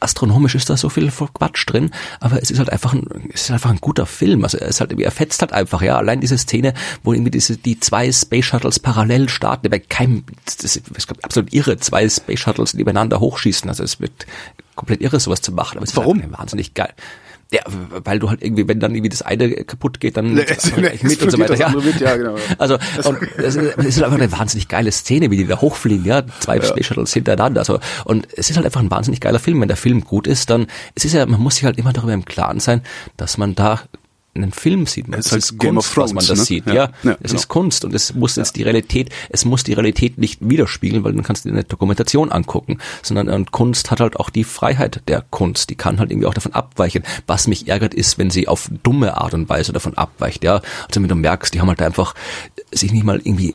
astronomisch ist da so viel Quatsch drin, aber es ist halt einfach ein, es ist einfach ein guter Film. Also ist halt, er fetzt halt einfach, ja. Allein diese Szene, wo irgendwie diese die zwei Space Shuttles parallel starten, bei keinem, das ist, es gibt absolut irre, zwei Space Shuttles nebeneinander hochschießen. Also es wird komplett irre, sowas zu machen. Aber es Warum? ist einfach wahnsinnig geil. Ja, weil du halt irgendwie, wenn dann irgendwie das eine kaputt geht, dann Nee, es gleich mit und so weiter. Ja. mit, ja, genau. Also und es ist, es ist einfach eine wahnsinnig geile Szene, wie die da hochfliegen, ja, zwei Space Shuttles hintereinander. Also und es ist halt einfach ein wahnsinnig geiler Film. Wenn der Film gut ist, dann es ist ja, man muss sich halt immer darüber im Klaren sein, dass man da einen Film sieht. Es ist Es halt ist Game Kunst, Thrones, was man das ne? sieht. Ja. Ja, Ja, es genau. ist Kunst und es muss jetzt die Realität, es muss die Realität nicht widerspiegeln, weil dann kannst du dir eine Dokumentation angucken, sondern äh, Kunst hat halt auch die Freiheit der Kunst. Die kann halt irgendwie auch davon abweichen. Was mich ärgert ist, wenn sie auf dumme Art und Weise davon abweicht. Ja, also wenn du merkst, die haben halt einfach sich nicht mal irgendwie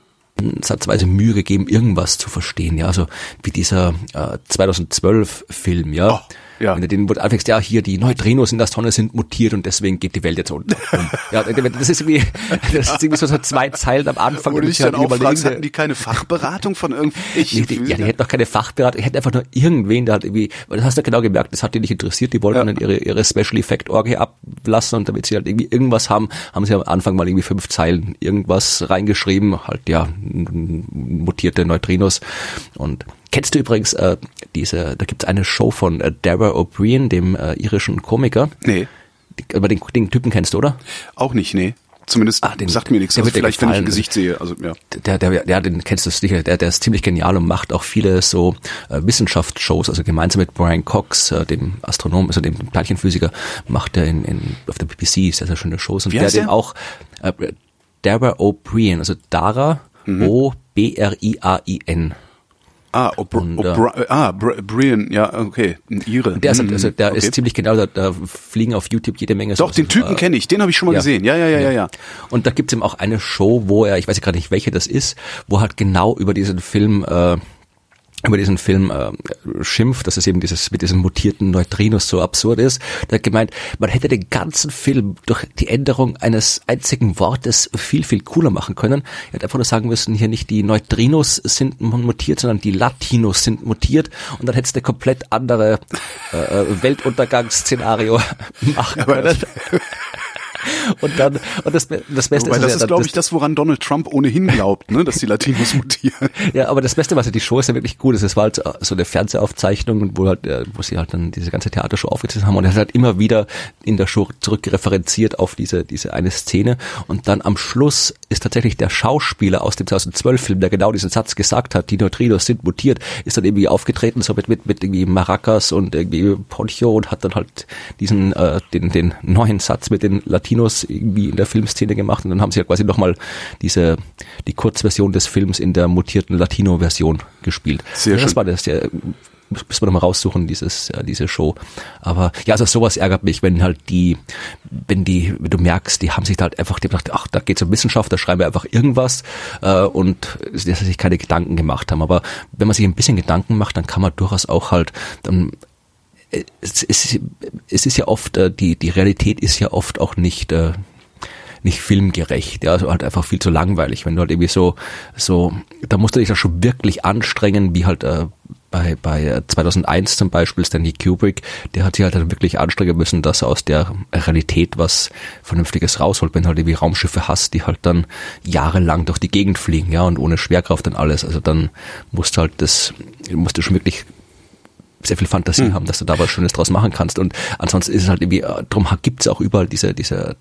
satzweise Mühe gegeben, irgendwas zu verstehen. Ja, also wie dieser äh, 2012 Film, ja. Oh, ja. Wenn du den wo du anfängst, ja, hier die Neutrinos in der Sonne sind mutiert und deswegen geht die Welt jetzt unter. ja, das ist irgendwie, das ist irgendwie so, so zwei Zeilen am Anfang. Dich sie halt dann auch fragst, hatten die keine Fachberatung von Nee, irgendwelchen die, ja, die hätten doch keine Fachberater, die hätten einfach nur irgendwen, der halt irgendwie, weil das hast du genau gemerkt, das hat die nicht interessiert, die wollten Ja. dann ihre, ihre Special Effect Orgie ablassen und damit sie halt irgendwie irgendwas haben, haben sie am Anfang mal irgendwie fünf Zeilen irgendwas reingeschrieben, halt ja, mutierte Neutrinos und Kennst du übrigens äh, diese, da gibt's eine Show von äh, Dara O'Brien, dem äh, irischen Komiker. Nee, Die- Aber den, den Typen kennst du, oder? auch nicht, nee. Zumindest Ah, den- sagt mir nichts. Also vielleicht, wenn ich ein. Gesicht sehe. Also ja. der, der, der, den kennst du sicher, der, der ist ziemlich genial und macht auch viele so äh, Wissenschaftsshows, also gemeinsam mit Brian Cox, äh, dem Astronom, also dem Teilchenphysiker, macht er in, in, auf der BBC sehr, sehr schöne Shows und Wie der heißt den der? auch, äh, Dara O'Brien, also Dara Mhm. O-B-R-I-A-I-N. Ah, O'Br Und, äh, O'Bri- ah, Br Brian, ja, okay, ein Ire. Der, ist, Hm, also, der okay. ist ziemlich genau, da, da fliegen auf YouTube jede Menge Doch, den Typen äh, kenne ich, den habe ich schon mal ja. gesehen. Ja, ja, ja, ja, ja. Und da gibt's eben auch eine Show, wo er, ich weiß gerade nicht, welche das ist, wo halt genau über diesen Film äh, über diesen Film äh, schimpft, dass es eben dieses mit diesen mutierten Neutrinos so absurd ist. Der hat gemeint, man hätte den ganzen Film durch die Änderung eines einzigen Wortes viel, viel cooler machen können. Er hat einfach nur sagen müssen, hier nicht die Neutrinos sind mutiert, sondern die Latinos sind mutiert und dann hättest du eine komplett andere äh, Weltuntergangsszenario machen können. Und dann, und das, das Beste Wobei, ist, das ja ist, dann- glaube ich, das, woran Donald Trump ohnehin glaubt, ne, dass die Latinos mutieren. Ja, aber das Beste, was ja die Show ist ja wirklich gut. ist, Es war halt so- so eine Fernsehaufzeichnung, wo halt, äh, wo sie halt dann diese ganze Theatershow aufgezeichnet haben und er hat halt immer wieder in der Show zurückreferenziert auf diese, diese eine Szene und dann am Schluss ist tatsächlich der Schauspieler aus dem 2012-Film, der genau diesen Satz gesagt hat, die Neutrinos sind mutiert, ist dann irgendwie aufgetreten, so mit, mit, mit irgendwie Maracas und irgendwie Poncho und hat dann halt diesen, äh, den, den neuen Satz mit den Latinos irgendwie in der Filmszene gemacht und dann haben sie ja quasi nochmal diese, die Kurzversion des Films in der mutierten Latino-Version gespielt. Sehr ja, das schön. war das, der, müssen wir noch mal raussuchen, dieses, äh, diese Show. Aber ja, also sowas ärgert mich, wenn halt die, wenn die, wenn du merkst, die haben sich da halt einfach gedacht, ach, da geht's um Wissenschaft, da schreiben wir einfach irgendwas äh, und dass sie sich keine Gedanken gemacht haben. Aber wenn man sich ein bisschen Gedanken macht, dann kann man durchaus auch halt dann es, es, es ist ja oft, äh, die, die Realität ist ja oft auch nicht, äh, nicht filmgerecht, ja, also halt einfach viel zu langweilig, wenn du halt irgendwie so, so, da musst du dich ja schon wirklich anstrengen, wie halt, äh, bei, bei 2001 zum Beispiel Stanley Kubrick, der hat sich halt dann wirklich anstrengen müssen, dass er aus der Realität was Vernünftiges rausholt, wenn du halt irgendwie Raumschiffe hast, die halt dann jahrelang durch die Gegend fliegen, ja, und ohne Schwerkraft und alles. Also dann musst du halt das, musst du schon wirklich sehr viel Fantasie hm. haben, dass du da was Schönes draus machen kannst. Und ansonsten ist es halt irgendwie, äh, darum gibt es auch überall diese, diese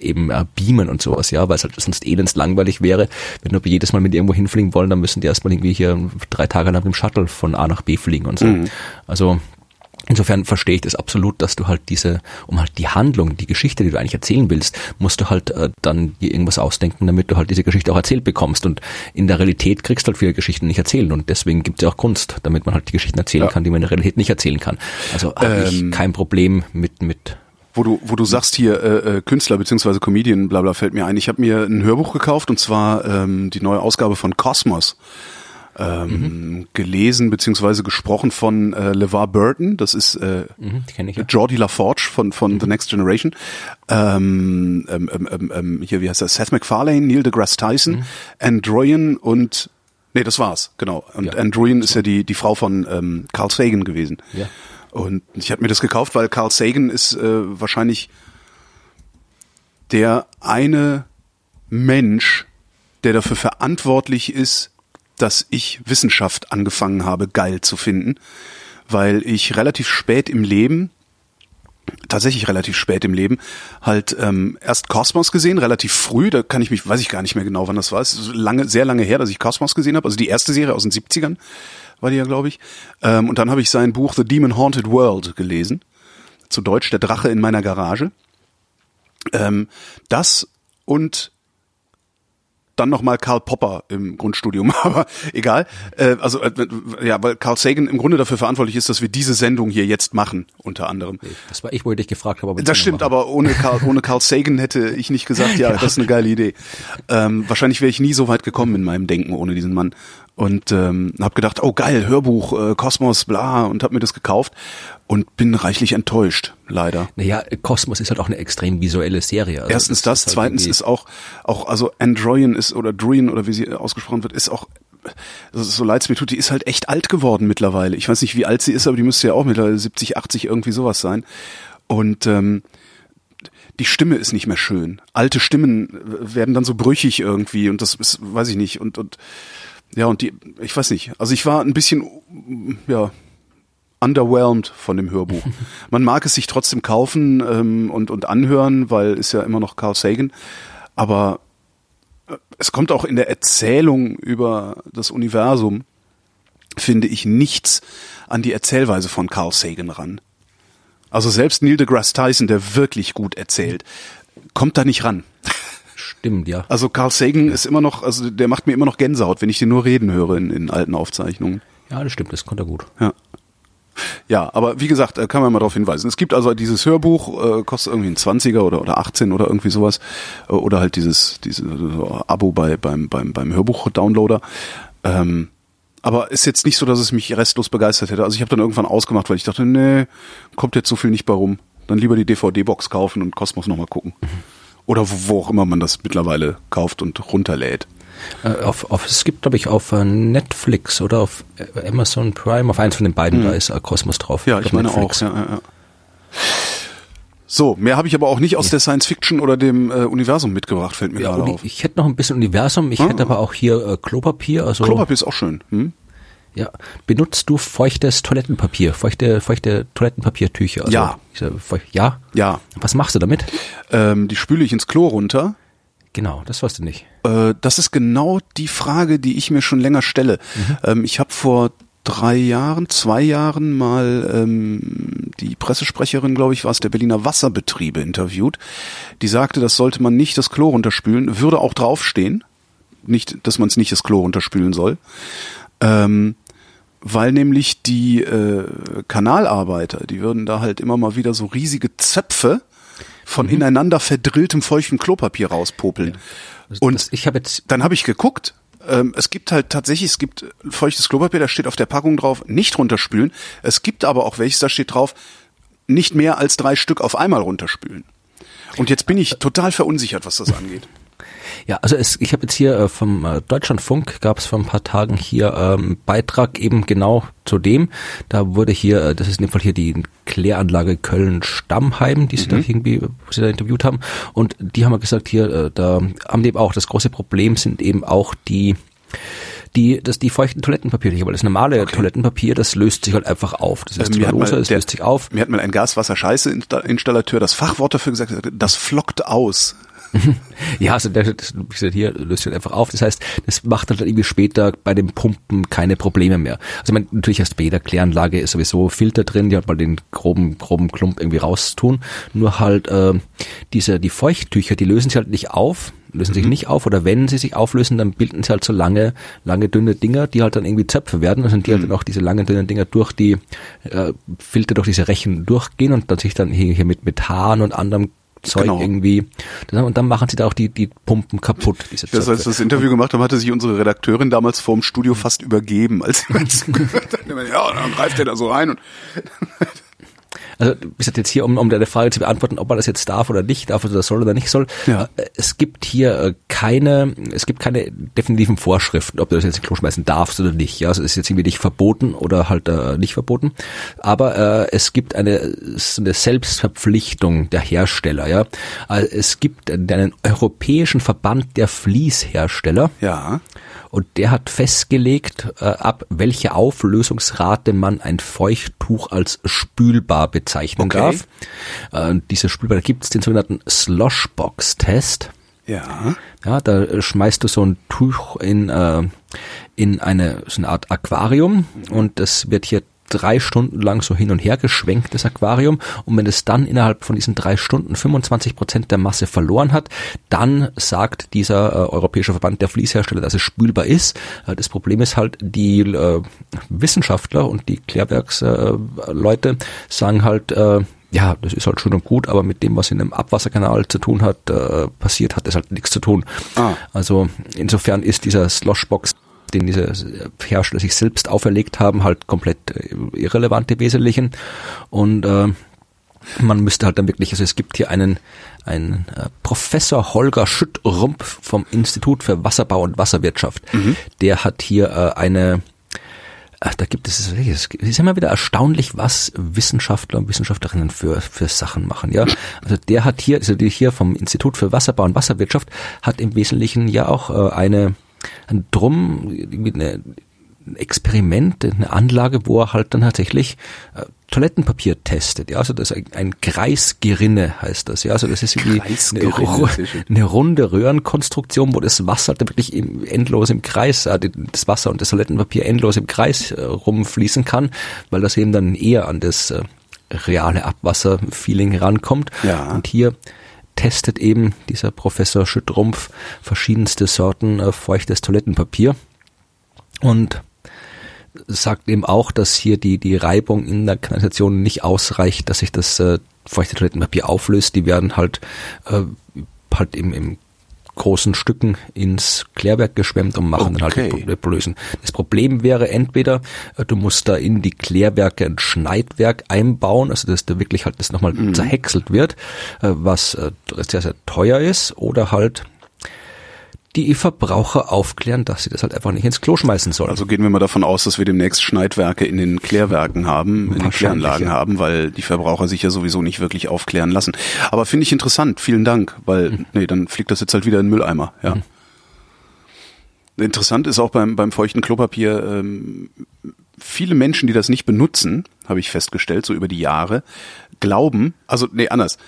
eben äh, beamen und sowas, ja, weil es halt sonst elends langweilig wäre. Wenn wir jedes Mal mit irgendwo hinfliegen wollen, dann müssen die erstmal irgendwie hier drei Tage lang dem Shuttle von A nach B fliegen und so. Mhm. Also Insofern verstehe ich das absolut, dass du halt diese, um halt die Handlung, die Geschichte, die du eigentlich erzählen willst, musst du halt äh, dann dir irgendwas ausdenken, damit du halt diese Geschichte auch erzählt bekommst. Und in der Realität kriegst du halt viele Geschichten nicht erzählen. Und deswegen gibt es ja auch Kunst, damit man halt die Geschichten erzählen ja. kann, die man in der Realität nicht erzählen kann. Also habe ähm, ich kein Problem mit, mit wo du, wo du sagst hier äh, äh, Künstler beziehungsweise Comedian, bla bla, fällt mir ein. Ich habe mir ein Hörbuch gekauft und zwar ähm, die neue Ausgabe von Cosmos. Ähm, mhm. gelesen beziehungsweise gesprochen von äh, LeVar Burton, das ist äh, mhm, ich, ja. Jordi LaForge von von mhm. The Next Generation. Ähm, ähm, ähm, ähm, ähm, hier, wie heißt er? Seth MacFarlane, Neil deGrasse Tyson, mhm. Androyan und nee, das war's, genau. Und ja. Androyan ist ja die die Frau von ähm, Carl Sagan gewesen. Ja. Und ich habe mir das gekauft, weil Carl Sagan ist äh, wahrscheinlich der eine Mensch, der dafür verantwortlich ist, dass ich Wissenschaft angefangen habe, geil zu finden, weil ich relativ spät im Leben tatsächlich relativ spät im Leben halt ähm, erst Kosmos gesehen, relativ früh, da kann ich mich, weiß ich gar nicht mehr genau, wann das war. Es ist lange, sehr lange her, dass ich Kosmos gesehen habe, also die erste Serie aus den 70ern war die ja, glaube ich. Ähm, und dann habe ich sein Buch The Demon Haunted World gelesen. Zu Deutsch Der Drache in meiner Garage. Ähm, das und dann nochmal Karl Popper im Grundstudium, aber egal. Äh, also äh, ja, weil Carl Sagan im Grunde dafür verantwortlich ist, dass wir diese Sendung hier jetzt machen, unter anderem. Das war ich, wo ich dich gefragt habe. Das stimmt, aber ohne Carl, ohne Carl Sagan hätte ich nicht gesagt, ja, ja. das ist eine geile Idee. Ähm, wahrscheinlich wäre ich nie so weit gekommen in meinem Denken ohne diesen Mann und ähm, habe gedacht, oh geil, Hörbuch, äh, Kosmos, bla und habe mir das gekauft und bin reichlich enttäuscht, leider. Naja, Kosmos ist halt auch eine extrem visuelle Serie. Also Erstens das, das halt zweitens ist auch auch also Androian ist oder Druin oder wie sie ausgesprochen wird, ist auch also so leid es mir tut, die ist halt echt alt geworden mittlerweile. Ich weiß nicht, wie alt sie ist, aber die müsste ja auch mittlerweile 70, 80 irgendwie sowas sein. Und ähm, die Stimme ist nicht mehr schön. Alte Stimmen werden dann so brüchig irgendwie und das ist, weiß ich nicht. Und, und ja, und die, ich weiß nicht, also ich war ein bisschen, ja, underwhelmed von dem Hörbuch. Man mag es sich trotzdem kaufen ähm, und, und anhören, weil ist ja immer noch Carl Sagan, aber äh, es kommt auch in der Erzählung über das Universum, finde ich, nichts an die Erzählweise von Carl Sagan ran. Also selbst Neil deGrasse Tyson, der wirklich gut erzählt, kommt da nicht ran. Stimmt, ja. Also Carl Sagan ist immer noch, also der macht mir immer noch Gänsehaut, wenn ich den nur reden höre in, in alten Aufzeichnungen. Ja, das stimmt, das konnte er gut. Ja. Ja, aber wie gesagt, äh, kann man mal darauf hinweisen. Es gibt also dieses Hörbuch, äh, kostet irgendwie ein 20er oder, oder 18 oder irgendwie sowas. Äh, oder halt dieses, dieses Abo bei, beim, beim, beim Hörbuch-Downloader. Ähm, aber ist jetzt nicht so, dass es mich restlos begeistert hätte. Also ich habe dann irgendwann ausgemacht, weil ich dachte, nee, kommt jetzt so viel nicht bei rum. Dann lieber die DVD-Box kaufen und Kosmos nochmal gucken. Mhm. Oder wo, wo auch immer man das mittlerweile kauft und runterlädt. Äh, auf, auf, es gibt, glaube ich, auf äh, Netflix oder auf äh, Amazon Prime, auf eins von den beiden, mhm. da ist Kosmos drauf. Ja, ich, ich meine Netflix. auch. Ja, ja, ja. So, mehr habe ich aber auch nicht aus ja. der Science Fiction oder dem äh, Universum mitgebracht, fällt mir ja, gerade auf. Ich hätte noch ein bisschen Universum, ich ah. hätte aber auch hier äh, Klopapier. Also Klopapier ist auch schön. Hm? Ja. Benutzt du feuchtes Toilettenpapier, feuchte, feuchte Toilettenpapiertücher? Also ja. ja? Ja. Was machst du damit? Ähm, die spüle ich ins Klo runter. Genau, das weißt du nicht. Äh, das ist genau die Frage, die ich mir schon länger stelle. Mhm. Ähm, ich habe vor drei Jahren, zwei Jahren mal ähm, die Pressesprecherin, glaube ich, war es, der Berliner Wasserbetriebe interviewt. Die sagte, das sollte man nicht das Klo runterspülen, würde auch draufstehen. Nicht, dass man es nicht das Klo runterspülen soll. Ähm, weil nämlich die äh, Kanalarbeiter, die würden da halt immer mal wieder so riesige Zöpfe von mhm. ineinander verdrilltem feuchtem Klopapier rauspopeln. Ja. Also Und das, ich habe jetzt dann habe ich geguckt, ähm, es gibt halt tatsächlich, es gibt feuchtes Klopapier, da steht auf der Packung drauf, nicht runterspülen. Es gibt aber auch welches, da steht drauf, nicht mehr als drei Stück auf einmal runterspülen. Und jetzt bin ich total verunsichert, was das angeht. Ja, also es, ich habe jetzt hier äh, vom äh, Deutschlandfunk gab es vor ein paar Tagen hier ähm, Beitrag eben genau zu dem. Da wurde hier, äh, das ist in dem Fall hier die Kläranlage Köln-Stammheim, die sie da irgendwie, wo sie da interviewt haben. Und die haben ja gesagt, hier, äh, da haben die eben auch, das große Problem sind eben auch die die, das, die feuchten Toilettenpapiere, weil das normale Toilettenpapier, das löst sich halt einfach auf. Das ist Ähm, loser, es löst sich auf. Mir hat mal ein Gaswasser-Scheiße-Installateur das Fachwort dafür gesagt, das flockt aus. Ja, also der, das, wie gesagt, hier löst sich halt einfach auf. Das heißt, das macht halt irgendwie später bei dem Pumpen keine Probleme mehr. Also ich meine, natürlich hast bei jeder Kläranlage ist sowieso Filter drin, die halt mal den groben, groben Klump irgendwie raustun. Nur halt äh, diese, die Feuchttücher, die lösen sich halt nicht auf, lösen sich nicht auf oder wenn sie sich auflösen, dann bilden sie halt so lange, lange dünne Dinger, die halt dann irgendwie Zöpfe werden. Also die halt dann auch diese langen dünnen Dinger durch die äh, Filter, durch diese Rechen durchgehen und dann sich dann hier, hier mit Methan und anderem Zeug Genau. irgendwie. Und dann machen sie da auch die, die Pumpen kaputt, diese Das, als wir das Interview gemacht haben, hatte sich unsere Redakteurin damals vorm Studio fast übergeben, als sie uns gehört hat. Ja, dann greift der da so rein und Also, wie gesagt, jetzt hier, um, um deine Frage zu beantworten, ob man das jetzt darf oder nicht darf oder soll oder nicht soll. Ja. Äh, Es gibt hier äh, keine, es gibt keine definitiven Vorschriften, ob du das jetzt in Klo schmeißen darfst oder nicht. Ja, also es ist jetzt irgendwie nicht verboten oder halt äh, nicht verboten. Aber äh, es gibt eine, so eine Selbstverpflichtung der Hersteller. Ja, also es gibt einen europäischen Verband der Fließhersteller. ja, Und der hat festgelegt, äh, ab welche Auflösungsrate man ein Feuchttuch als spülbar bezeichnen Okay. darf. Äh, diese spülbar, da gibt es den sogenannten Sloshbox-Test. ja, Ja, da äh, schmeißt du so ein Tuch in, äh, in eine, so eine Art Aquarium und das wird hier drei Stunden lang so hin und her geschwenkt, das Aquarium. Und wenn es dann innerhalb von diesen drei Stunden 25 Prozent der Masse verloren hat, dann sagt dieser äh, Europäische Verband der Fließhersteller, dass es spülbar ist. Äh, das Problem ist halt, die äh, Wissenschaftler und die Klärwerksleute äh, sagen halt, äh, ja, das ist halt schön und gut, aber mit dem, was in einem Abwasserkanal zu tun hat, äh, passiert, hat das halt nichts zu tun. Ah. Also insofern ist dieser Sloshbox, den diese Hersteller sich selbst auferlegt haben, halt komplett äh, irrelevant im Wesentlichen. Und äh, man müsste halt dann wirklich, also es gibt hier einen, einen äh, Professor Holger Schüttrumpf vom Institut für Wasserbau und Wasserwirtschaft. Der hat hier äh, eine Ach, da gibt es, es ist immer wieder erstaunlich, was Wissenschaftler und Wissenschaftlerinnen für, für Sachen machen, ja. Also der hat hier, also die hier vom Institut für Wasserbau und Wasserwirtschaft hat im Wesentlichen ja auch äh, eine, ein Drum, ein Experiment, eine Anlage, wo er halt dann tatsächlich äh, Toilettenpapier testet. Ja, also das ist ein, ein Kreisgerinne heißt das. Ja, also das ist irgendwie eine, eine runde Röhrenkonstruktion, wo das Wasser dann wirklich im, endlos im Kreis, äh, das Wasser und das Toilettenpapier endlos im Kreis äh, rumfließen kann, weil das eben dann eher an das äh, reale Abwasser-Feeling rankommt. Ja. Und hier testet eben dieser Professor Schüttrumpf verschiedenste Sorten äh, feuchtes Toilettenpapier und sagt eben auch, dass hier die, die Reibung in der Kanalisation nicht ausreicht, dass sich das äh, feuchte Toilettenpapier auflöst. Die werden halt, äh, halt im, im großen Stücken ins Klärwerk geschwemmt und machen dann halt Okay. die Pro- Lösen. Das Problem wäre entweder, äh, du musst da in die Klärwerke ein Schneidwerk einbauen, also dass da wirklich halt das nochmal zerhäckselt wird, äh, was äh, sehr, sehr teuer ist, oder halt die Verbraucher aufklären, dass sie das halt einfach nicht ins Klo schmeißen sollen. Also gehen wir mal davon aus, dass wir demnächst Schneidwerke in den Klärwerken haben, in den Kläranlagen ja. haben, weil die Verbraucher sich ja sowieso nicht wirklich aufklären lassen. Aber finde ich interessant, vielen Dank, weil, Mhm. nee, dann fliegt das jetzt halt wieder in den Mülleimer, ja. Interessant ist auch beim, beim feuchten Klopapier, ähm, viele Menschen, die das nicht benutzen, habe ich festgestellt, so über die Jahre, glauben, also, nee, anders.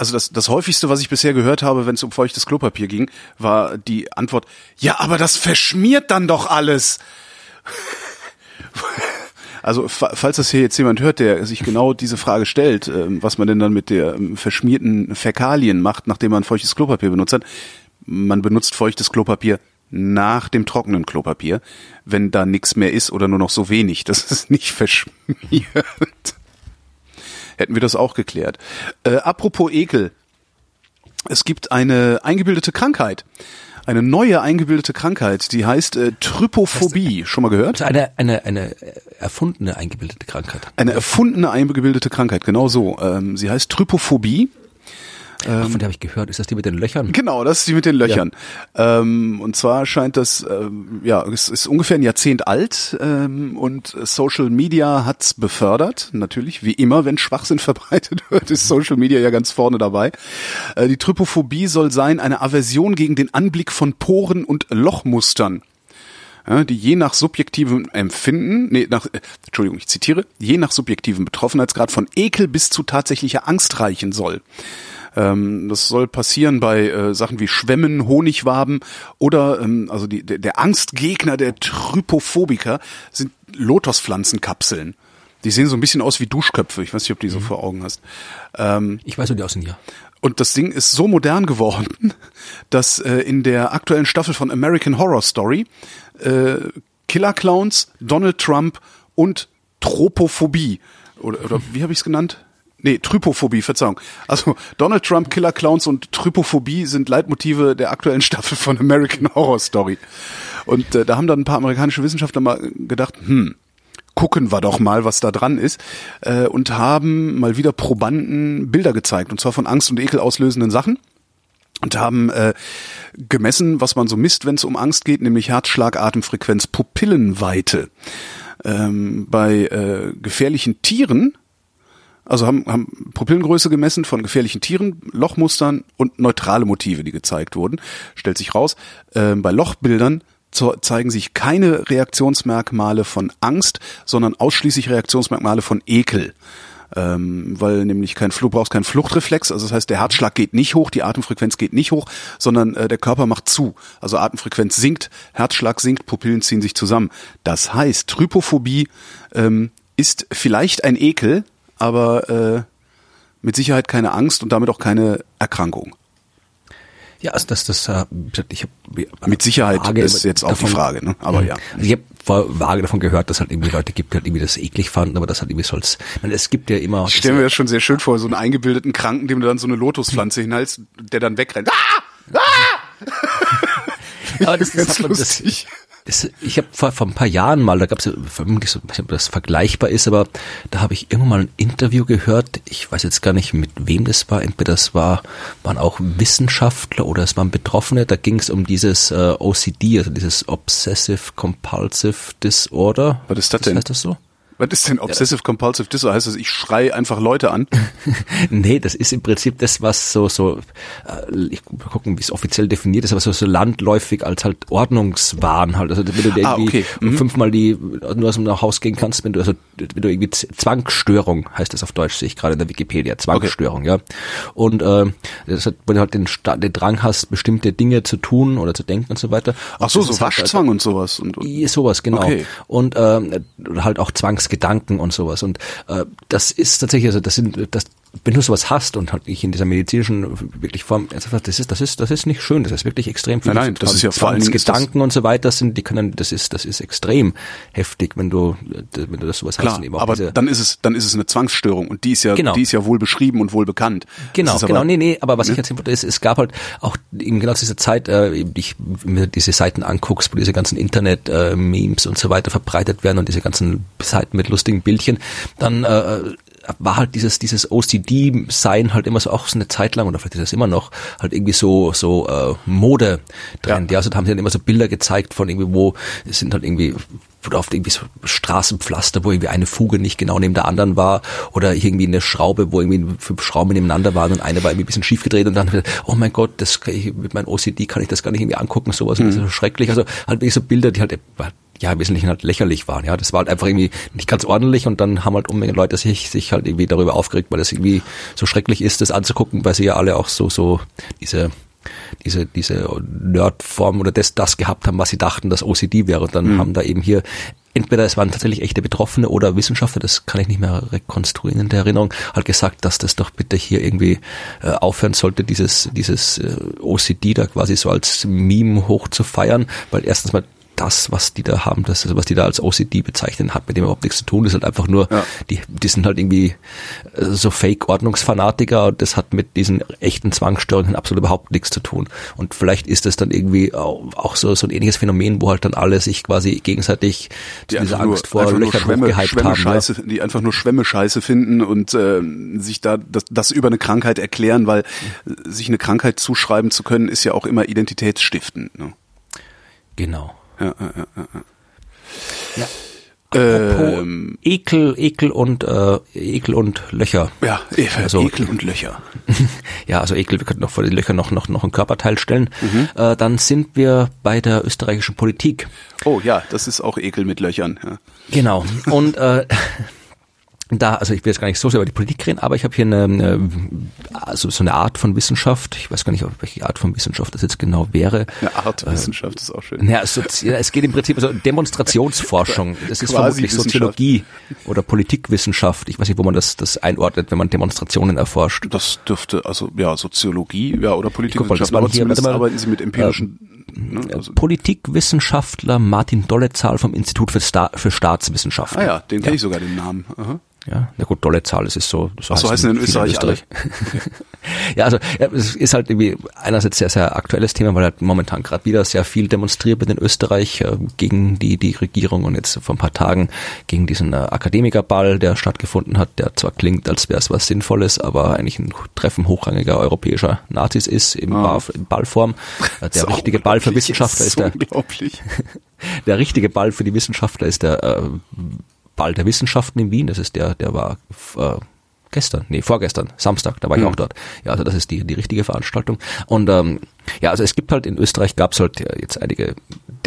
Also das, das häufigste, was ich bisher gehört habe, wenn es um feuchtes Klopapier ging, war die Antwort, ja, aber das verschmiert dann doch alles. Also fa- falls das hier jetzt jemand hört, der sich genau diese Frage stellt, ähm, was man denn dann mit der ähm, verschmierten Fäkalien macht, nachdem man feuchtes Klopapier benutzt hat, man benutzt feuchtes Klopapier nach dem trockenen Klopapier, wenn da nichts mehr ist oder nur noch so wenig, dass es nicht verschmiert. Hätten wir das auch geklärt. Äh, apropos Ekel. Es gibt eine eingebildete Krankheit. Eine neue eingebildete Krankheit, die heißt äh, Trypophobie. Schon mal gehört? Ist eine, eine, eine erfundene, eingebildete Krankheit. Eine erfundene eingebildete Krankheit, genau so. Ähm, sie heißt Trypophobie. Ach, von der habe ich gehört. Ist das die mit den Löchern? Genau, das ist die mit den Löchern. Ja. Ähm, und zwar scheint das, ähm, ja, es ist ungefähr ein Jahrzehnt alt ähm, und Social Media hat's befördert. Natürlich, wie immer, wenn Schwachsinn verbreitet wird, ist Social Media ja ganz vorne dabei. Äh, die Trypophobie soll sein eine Aversion gegen den Anblick von Poren und Lochmustern die je nach subjektivem Empfinden, nee, nach, äh, Entschuldigung, ich zitiere, je nach subjektivem Betroffenheitsgrad von Ekel bis zu tatsächlicher Angst reichen soll. Ähm, das soll passieren bei äh, Sachen wie Schwämmen, Honigwaben oder ähm, also die, der, Angstgegner der Trypophobiker sind Lotuspflanzenkapseln. Die sehen so ein bisschen aus wie Duschköpfe. Ich weiß nicht, ob du die so mhm. vor Augen hast. Ähm, ich weiß, wie die aussehen, ja. Und das Ding ist so modern geworden, dass äh, in der aktuellen Staffel von American Horror Story äh, Killer Clowns, Donald Trump und Tropophobie oder, oder wie habe ich es genannt? Nee, Trypophobie, Verzeihung. Also Donald Trump, Killer Clowns und Trypophobie sind Leitmotive der aktuellen Staffel von American Horror Story. Und äh, da haben dann ein paar amerikanische Wissenschaftler mal gedacht, hm, gucken wir doch mal, was da dran ist, äh, und haben mal wieder Probanden Bilder gezeigt, und zwar von Angst und Ekel auslösenden Sachen und haben äh, gemessen, was man so misst, wenn es um Angst geht, nämlich Herzschlag, Atemfrequenz, Pupillenweite. Ähm, bei äh, gefährlichen Tieren also haben, haben Pupillengröße gemessen von gefährlichen Tieren, Lochmustern und neutrale Motive, die gezeigt wurden. Stellt sich raus, äh, bei Lochbildern zeigen sich keine Reaktionsmerkmale von Angst, sondern ausschließlich Reaktionsmerkmale von Ekel. Ähm, weil nämlich kein Fluch brauchst keinen Fluchtreflex, also das heißt, der Herzschlag geht nicht hoch, die Atemfrequenz geht nicht hoch, sondern äh, der Körper macht zu. Also Atemfrequenz sinkt, Herzschlag sinkt, Pupillen ziehen sich zusammen. Das heißt, Trypophobie ähm, ist vielleicht ein Ekel, aber äh, mit Sicherheit keine Angst und damit auch keine Erkrankung. Ja, also das, das, äh, ich habe mit Sicherheit vage ist jetzt auch davon, die Frage, ne? Aber ja. Also ich habe vage davon gehört, dass halt irgendwie Leute gibt, die halt irgendwie das eklig fanden, aber das halt irgendwie soll's. meine, es gibt ja immer. Ich stelle mir das schon sehr schön vor, so einen eingebildeten Kranken, dem du dann so eine Lotuspflanze hinhalst, der dann wegrennt. Ah! Ah! aber das, das, hat man, das, das, ich habe vor, vor ein paar Jahren mal, da gab es ich weiß nicht, ob das vergleichbar ist, aber da habe ich irgendwann mal ein Interview gehört. Ich weiß jetzt gar nicht, mit wem das war. Entweder das war, waren auch Wissenschaftler oder es waren Betroffene. Da ging es um dieses äh, OCD, also dieses Obsessive Compulsive Disorder. Was ist das denn? Heißt das so? Was ist denn Obsessive Compulsive Disorder? Heißt das, ich schrei einfach Leute an? nee, das ist im Prinzip das, was so, so, äh, ich mal gucken, wie es offiziell definiert ist, aber so, so landläufig als halt Ordnungswahn halt. Also wenn du ah, irgendwie okay. mhm. fünfmal die, nur aus dem Haus gehen kannst, wenn du, also wenn du irgendwie Zwangsstörung, heißt das auf Deutsch, sehe ich gerade in der Wikipedia, Zwangsstörung, okay. ja. Und äh, das hat, wenn du halt den, den Drang hast, bestimmte Dinge zu tun oder zu denken und so weiter. Ach so, so Waschzwang halt, und sowas. Und, und. Sowas, genau. Okay. Und äh, halt auch Zwangs Gedanken und sowas. Und äh, das ist tatsächlich, also das sind, das, wenn du sowas hast und halt nicht in dieser medizinischen wirklich Form, das ist, das ist, das ist nicht schön. Das ist wirklich extrem viel. Nein, nein das ist ja vor allem Gedanken und so weiter sind, die können, das ist, das ist extrem heftig, wenn du, wenn du das sowas Klar, hast. Klar, aber dann ist es, dann ist es eine Zwangsstörung und die ist ja, genau. die ist ja wohl beschrieben und wohl bekannt. Genau, genau, aber, nee, nee, aber was ne? ich erzählen wollte, ist, es gab halt auch eben genau zu dieser Zeit, äh, ich mir diese Seiten anguckst, wo diese ganzen Internet-Memes äh, und so weiter verbreitet werden und diese ganzen Seiten mit lustigen Bildchen, dann äh, war halt dieses dieses OCD-Sein halt immer so auch so eine Zeit lang oder vielleicht ist das immer noch halt irgendwie so so äh, Mode Trend. Ja. ja, also da haben sie dann immer so Bilder gezeigt von irgendwie wo es sind halt irgendwie oft irgendwie so Straßenpflaster, wo irgendwie eine Fuge nicht genau neben der anderen war oder irgendwie eine Schraube, wo irgendwie fünf Schrauben nebeneinander waren und eine war irgendwie ein bisschen schief gedreht und dann oh mein Gott, das kann ich, mit meinem OCD kann ich das gar nicht irgendwie angucken, sowas mhm. das ist so schrecklich. Also halt wirklich so Bilder, die halt ja, im Wesentlichen halt lächerlich waren. Ja, das war halt einfach irgendwie nicht ganz ordentlich und dann haben halt Unmengen Leute sich, sich halt irgendwie darüber aufgeregt, weil das irgendwie so schrecklich ist, das anzugucken, weil sie ja alle auch so, so diese, diese, diese Nerdform oder das, das gehabt haben, was sie dachten, dass OCD wäre. Und dann mhm. haben da eben hier entweder es waren tatsächlich echte Betroffene oder Wissenschaftler, das kann ich nicht mehr rekonstruieren in der Erinnerung, halt gesagt, dass das doch bitte hier irgendwie äh, aufhören sollte, dieses, dieses äh, OCD da quasi so als Meme hoch zu feiern, weil erstens mal das, was die da haben, das, was die da als OCD bezeichnen, hat mit dem überhaupt nichts zu tun. Das ist halt einfach nur, Ja. die, die sind halt irgendwie äh, so Fake-Ordnungsfanatiker und das hat mit diesen echten Zwangsstörungen absolut überhaupt nichts zu tun. Und vielleicht ist das dann irgendwie auch, so, so ein ähnliches Phänomen, wo halt dann alle sich quasi gegenseitig die dieser einfach nur, Angst vor Löchern Schwämme, hochgehypt Schwämme haben. ne? Scheiße, die einfach nur Schwämme Scheiße finden und äh, sich da das, das über eine Krankheit erklären, weil äh, sich eine Krankheit zuschreiben zu können, ist ja auch immer identitätsstiftend. Ne? Genau. Ja, ja, ja, ja. Ja. Apropos Ähm, Ekel, Ekel und äh, Ekel und Löcher. ja, Eva, Also- Ekel und Löcher. Ja, also Ekel, wir könnten noch vor den Löchern noch, noch, noch ein Körperteil stellen. Mhm. Äh, dann sind wir bei der österreichischen Politik. Oh ja, das ist auch Ekel mit Löchern. Ja. Genau. Und äh, da, also ich will jetzt gar nicht so sehr über die Politik reden, aber ich habe hier eine, eine, also so eine Art von Wissenschaft, ich weiß gar nicht, welche Art von Wissenschaft das jetzt genau wäre. Eine Art Äh, Wissenschaft ist auch schön. Ja, es, ja, es geht im Prinzip also Demonstrationsforschung. Das ist vermutlich. Soziologie oder Politikwissenschaft. Ich weiß nicht, wo man das, das einordnet, wenn man Demonstrationen erforscht. Das dürfte, also ja, Soziologie, ja, oder waren aber hier, zumindest mal, arbeiten sie mit empirischen, ne, also, Politikwissenschaftler Martin Dollezahl vom Institut für, Sta für Staatswissenschaften. Ah ja, den kenne ich sogar, den Namen. Aha. Ja, na gut, Dollezahl, das ist so. Ach so, heißen in viele Österreich ja, also ja, es ist halt irgendwie einerseits sehr, sehr aktuelles Thema, weil halt momentan gerade wieder sehr viel demonstriert wird in Österreich äh, gegen die, die Regierung und jetzt vor ein paar Tagen gegen diesen äh, Akademikerball, der stattgefunden hat, der zwar klingt, als wäre es was Sinnvolles, aber eigentlich ein Treffen hochrangiger europäischer Nazis ist, im Ah. Bar, in Ballform. Äh, Ist Der richtige Ball für Wissenschaftler ist der unglaublich. der richtige Ball für die Wissenschaftler ist der äh, Ball der Wissenschaften in Wien. Das ist der, der war äh, gestern, nee, vorgestern, Samstag, da war ich Mhm. auch dort. Ja, also das ist die, die richtige Veranstaltung. Und ähm, ja, also es gibt halt in Österreich gab es halt ja jetzt einige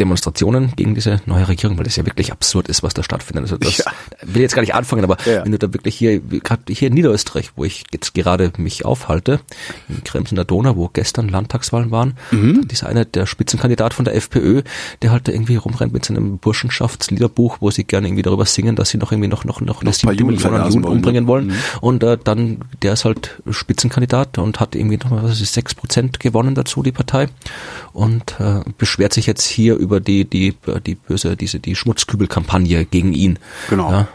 Demonstrationen gegen diese neue Regierung, weil das ja wirklich absurd ist, was da stattfindet. Also das Ja. will jetzt gar nicht anfangen, aber Ja. wenn du da wirklich hier, gerade hier in Niederösterreich, wo ich jetzt gerade mich aufhalte, in Krems in der Donau, wo gestern Landtagswahlen waren, Mhm. da ist einer der Spitzenkandidat von der FPÖ, der halt da irgendwie rumrennt mit seinem Burschenschaftsliederbuch, wo sie gerne irgendwie darüber singen, dass sie noch irgendwie noch noch noch eine Noch paar siebte Juden wollen, umbringen wollen. Und äh, dann, der ist halt Spitzenkandidat und hat irgendwie nochmal, was ist, sechs Prozent gewonnen dazu, die Partei. Und äh, beschwert sich jetzt hier über die, die, die böse, diese, die Schmutzkübelkampagne gegen ihn. Genau. Ja.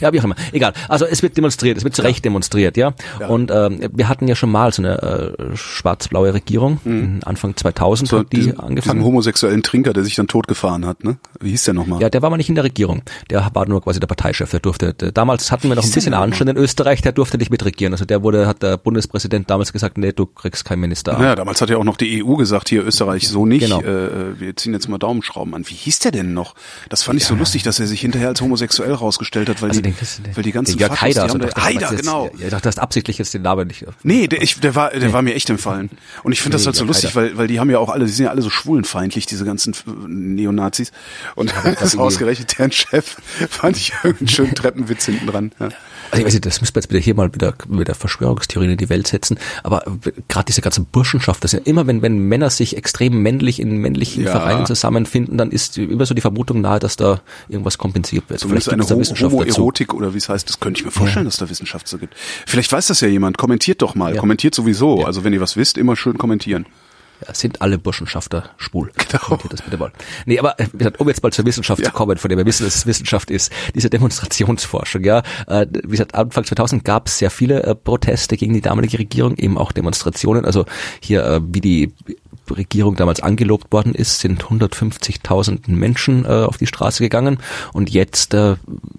Ja, wie auch immer. Egal. Also es wird demonstriert, es wird zu Recht demonstriert, ja. Ja. Und ähm, wir hatten ja schon mal so eine äh, schwarz-blaue Regierung, in Anfang 2000 Mhm. So, hat die diesen, angefangen. diesen homosexuellen Trinker, der sich dann totgefahren hat, ne? Wie hieß der nochmal? Ja, der war mal nicht in der Regierung. Der war nur quasi der Parteichef. Der durfte, der, damals hatten wir noch ein bisschen Anstand in Österreich, der durfte nicht mitregieren. Also der wurde, hat der Bundespräsident damals gesagt, nee, du kriegst keinen Minister. Naja, damals hat ja auch noch die EU gesagt, hier Österreich so nicht. Genau. Äh, wir ziehen jetzt mal Daumenschrauben an. Wie hieß der denn noch? Das fand ich so lustig, dass er sich hinterher als homosexuell rausgestellt hat, weil, die, den, den, weil die ganzen den Jörg Haider, die haben also da, Haider, jetzt, genau. Ja, ich dachte, das absichtlich jetzt den Namen nicht. Nee, der, ich, der war, der war mir echt empfallen. Und ich finde das Nee, halt so ja, lustig, weil, weil die haben ja auch alle, die sind ja alle so schwulenfeindlich, diese ganzen äh, Neonazis. Und das irgendwie- ausgerechnet deren Chef fand ich irgendeinen schönen Treppenwitz hinten dran. Ja. Also ich weiß nicht, das müssen wir jetzt wieder hier mal wieder, wieder Verschwörungstheorien in die Welt setzen. Aber gerade diese ganze Burschenschaft, das ist ja immer, wenn, wenn Männer sich extrem männlich in männlichen Ja. Vereinen zusammenfinden, dann ist immer so die Vermutung nahe, dass da irgendwas kompensiert wird. Zumindest Vielleicht eine Ho Wissenschaft dazu. Homoerotik oder wie es heißt, das könnte ich mir vorstellen, dass da Wissenschaft so gibt. Vielleicht weiß das ja jemand. Kommentiert doch mal. Ja. Kommentiert sowieso. Ja. Also wenn ihr was wisst, immer schön kommentieren. Ja, sind alle Burschenschafter schwul. Genau. Das bitte mal. Nee, aber äh, um jetzt mal zur Wissenschaft Ja. zu kommen, von der wir wissen, dass es Wissenschaft ist, diese Demonstrationsforschung, ja. Äh, wie gesagt, Anfang 2000 gab es sehr viele äh, Proteste gegen die damalige Regierung, eben auch Demonstrationen. Also hier, wie die Regierung damals angelobt worden ist, sind 150.000 Menschen äh, auf die Straße gegangen und jetzt äh,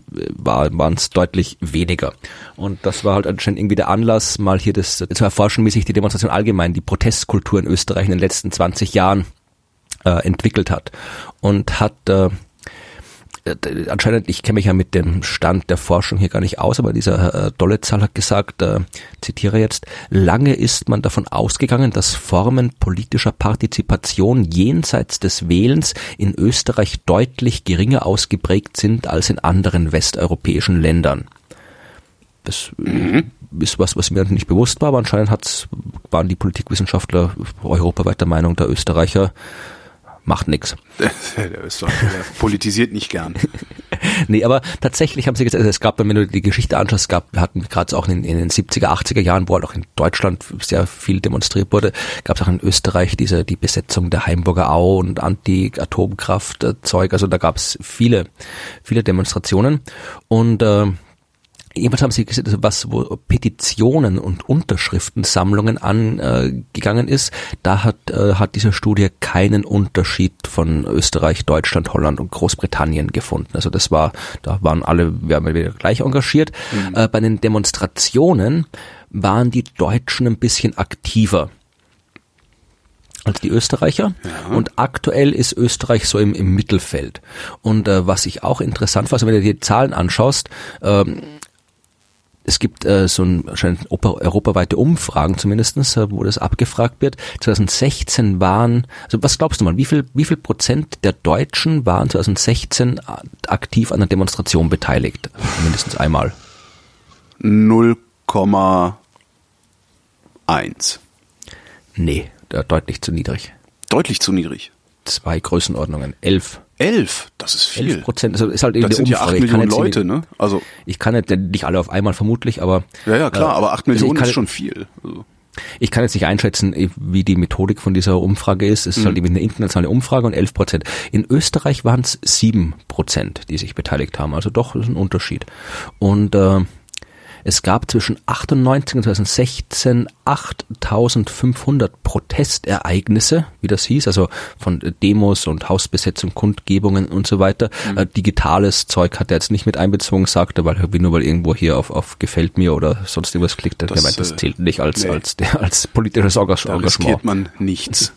war, waren es deutlich weniger. Und das war halt anscheinend irgendwie der Anlass, mal hier das zu erforschen, wie sich die Demonstration allgemein, die Protestkultur in Österreich in den letzten 20 Jahren äh, entwickelt hat. Und hat äh, anscheinend, ich kenne mich ja mit dem Stand der Forschung hier gar nicht aus, aber dieser äh, Dollezahl hat gesagt, äh, zitiere jetzt, lange ist man davon ausgegangen, dass Formen politischer Partizipation jenseits des Wählens in Österreich deutlich geringer ausgeprägt sind als in anderen westeuropäischen Ländern. Das äh, ist was, was mir nicht bewusst war, aber anscheinend hat's, waren die Politikwissenschaftler europaweit der Meinung, der Österreicher macht nix. Der Österreicher der politisiert nicht gern. nee, aber tatsächlich haben sie gesagt, es gab, wenn du die Geschichte anschaust, es gab, wir hatten gerade auch in, in, den 70er, 80er Jahren, wo halt auch in Deutschland sehr viel demonstriert wurde, gab es auch in Österreich diese, die Besetzung der Heimburger Au und Anti-Atomkraft-Zeug, also da gab es viele, viele Demonstrationen und äh, Jedenfalls haben sie gesehen, was wo Petitionen und Unterschriftensammlungen angegangen ist, da hat, äh, hat diese Studie keinen Unterschied von Österreich, Deutschland, Holland und Großbritannien gefunden. Also das war, da waren alle, wir haben wieder gleich engagiert. Mhm. Äh, bei den Demonstrationen waren die Deutschen ein bisschen aktiver als die Österreicher. Ja. Und aktuell ist Österreich so im, im Mittelfeld. Und äh, was ich auch interessant war, also wenn du dir die Zahlen anschaust, ähm, es gibt äh, so ein wahrscheinlich europaweite Umfragen zumindestens, äh, wo das abgefragt wird. 2016 waren, also was glaubst du mal, wie viel, wie viel Prozent der Deutschen waren 2016 aktiv an der Demonstration beteiligt? Mindestens einmal. 0,1. Nee, deutlich zu niedrig. Deutlich zu niedrig. Zwei Größenordnungen. Elf. Elf, das ist viel. Elf Prozent, also ist halt in das sind Umfrage. Ja acht Millionen Leute, ne? Also ich kann nicht, nicht alle auf einmal vermutlich, aber ja, ja klar, äh, aber acht Millionen ist schon viel. Also. Ich kann jetzt nicht einschätzen, wie die Methodik von dieser Umfrage ist. Es ist halt mhm. halt eben eine internationale Umfrage und elf Prozent. In Österreich waren es sieben Prozent, die sich beteiligt haben. Also doch, das ist ein Unterschied. Und äh, es gab zwischen 98 und 2016 8500 Protestereignisse, wie das hieß, also von Demos und Hausbesetzung, Kundgebungen und so weiter. Mhm. Äh, digitales Zeug hat er jetzt nicht mit einbezogen, sagte, weil nur weil irgendwo hier auf, auf gefällt mir oder sonst irgendwas klickt, das, der meint, das äh, zählt nicht als, nee. als, als politisches Engagement. Da riskiert man nichts.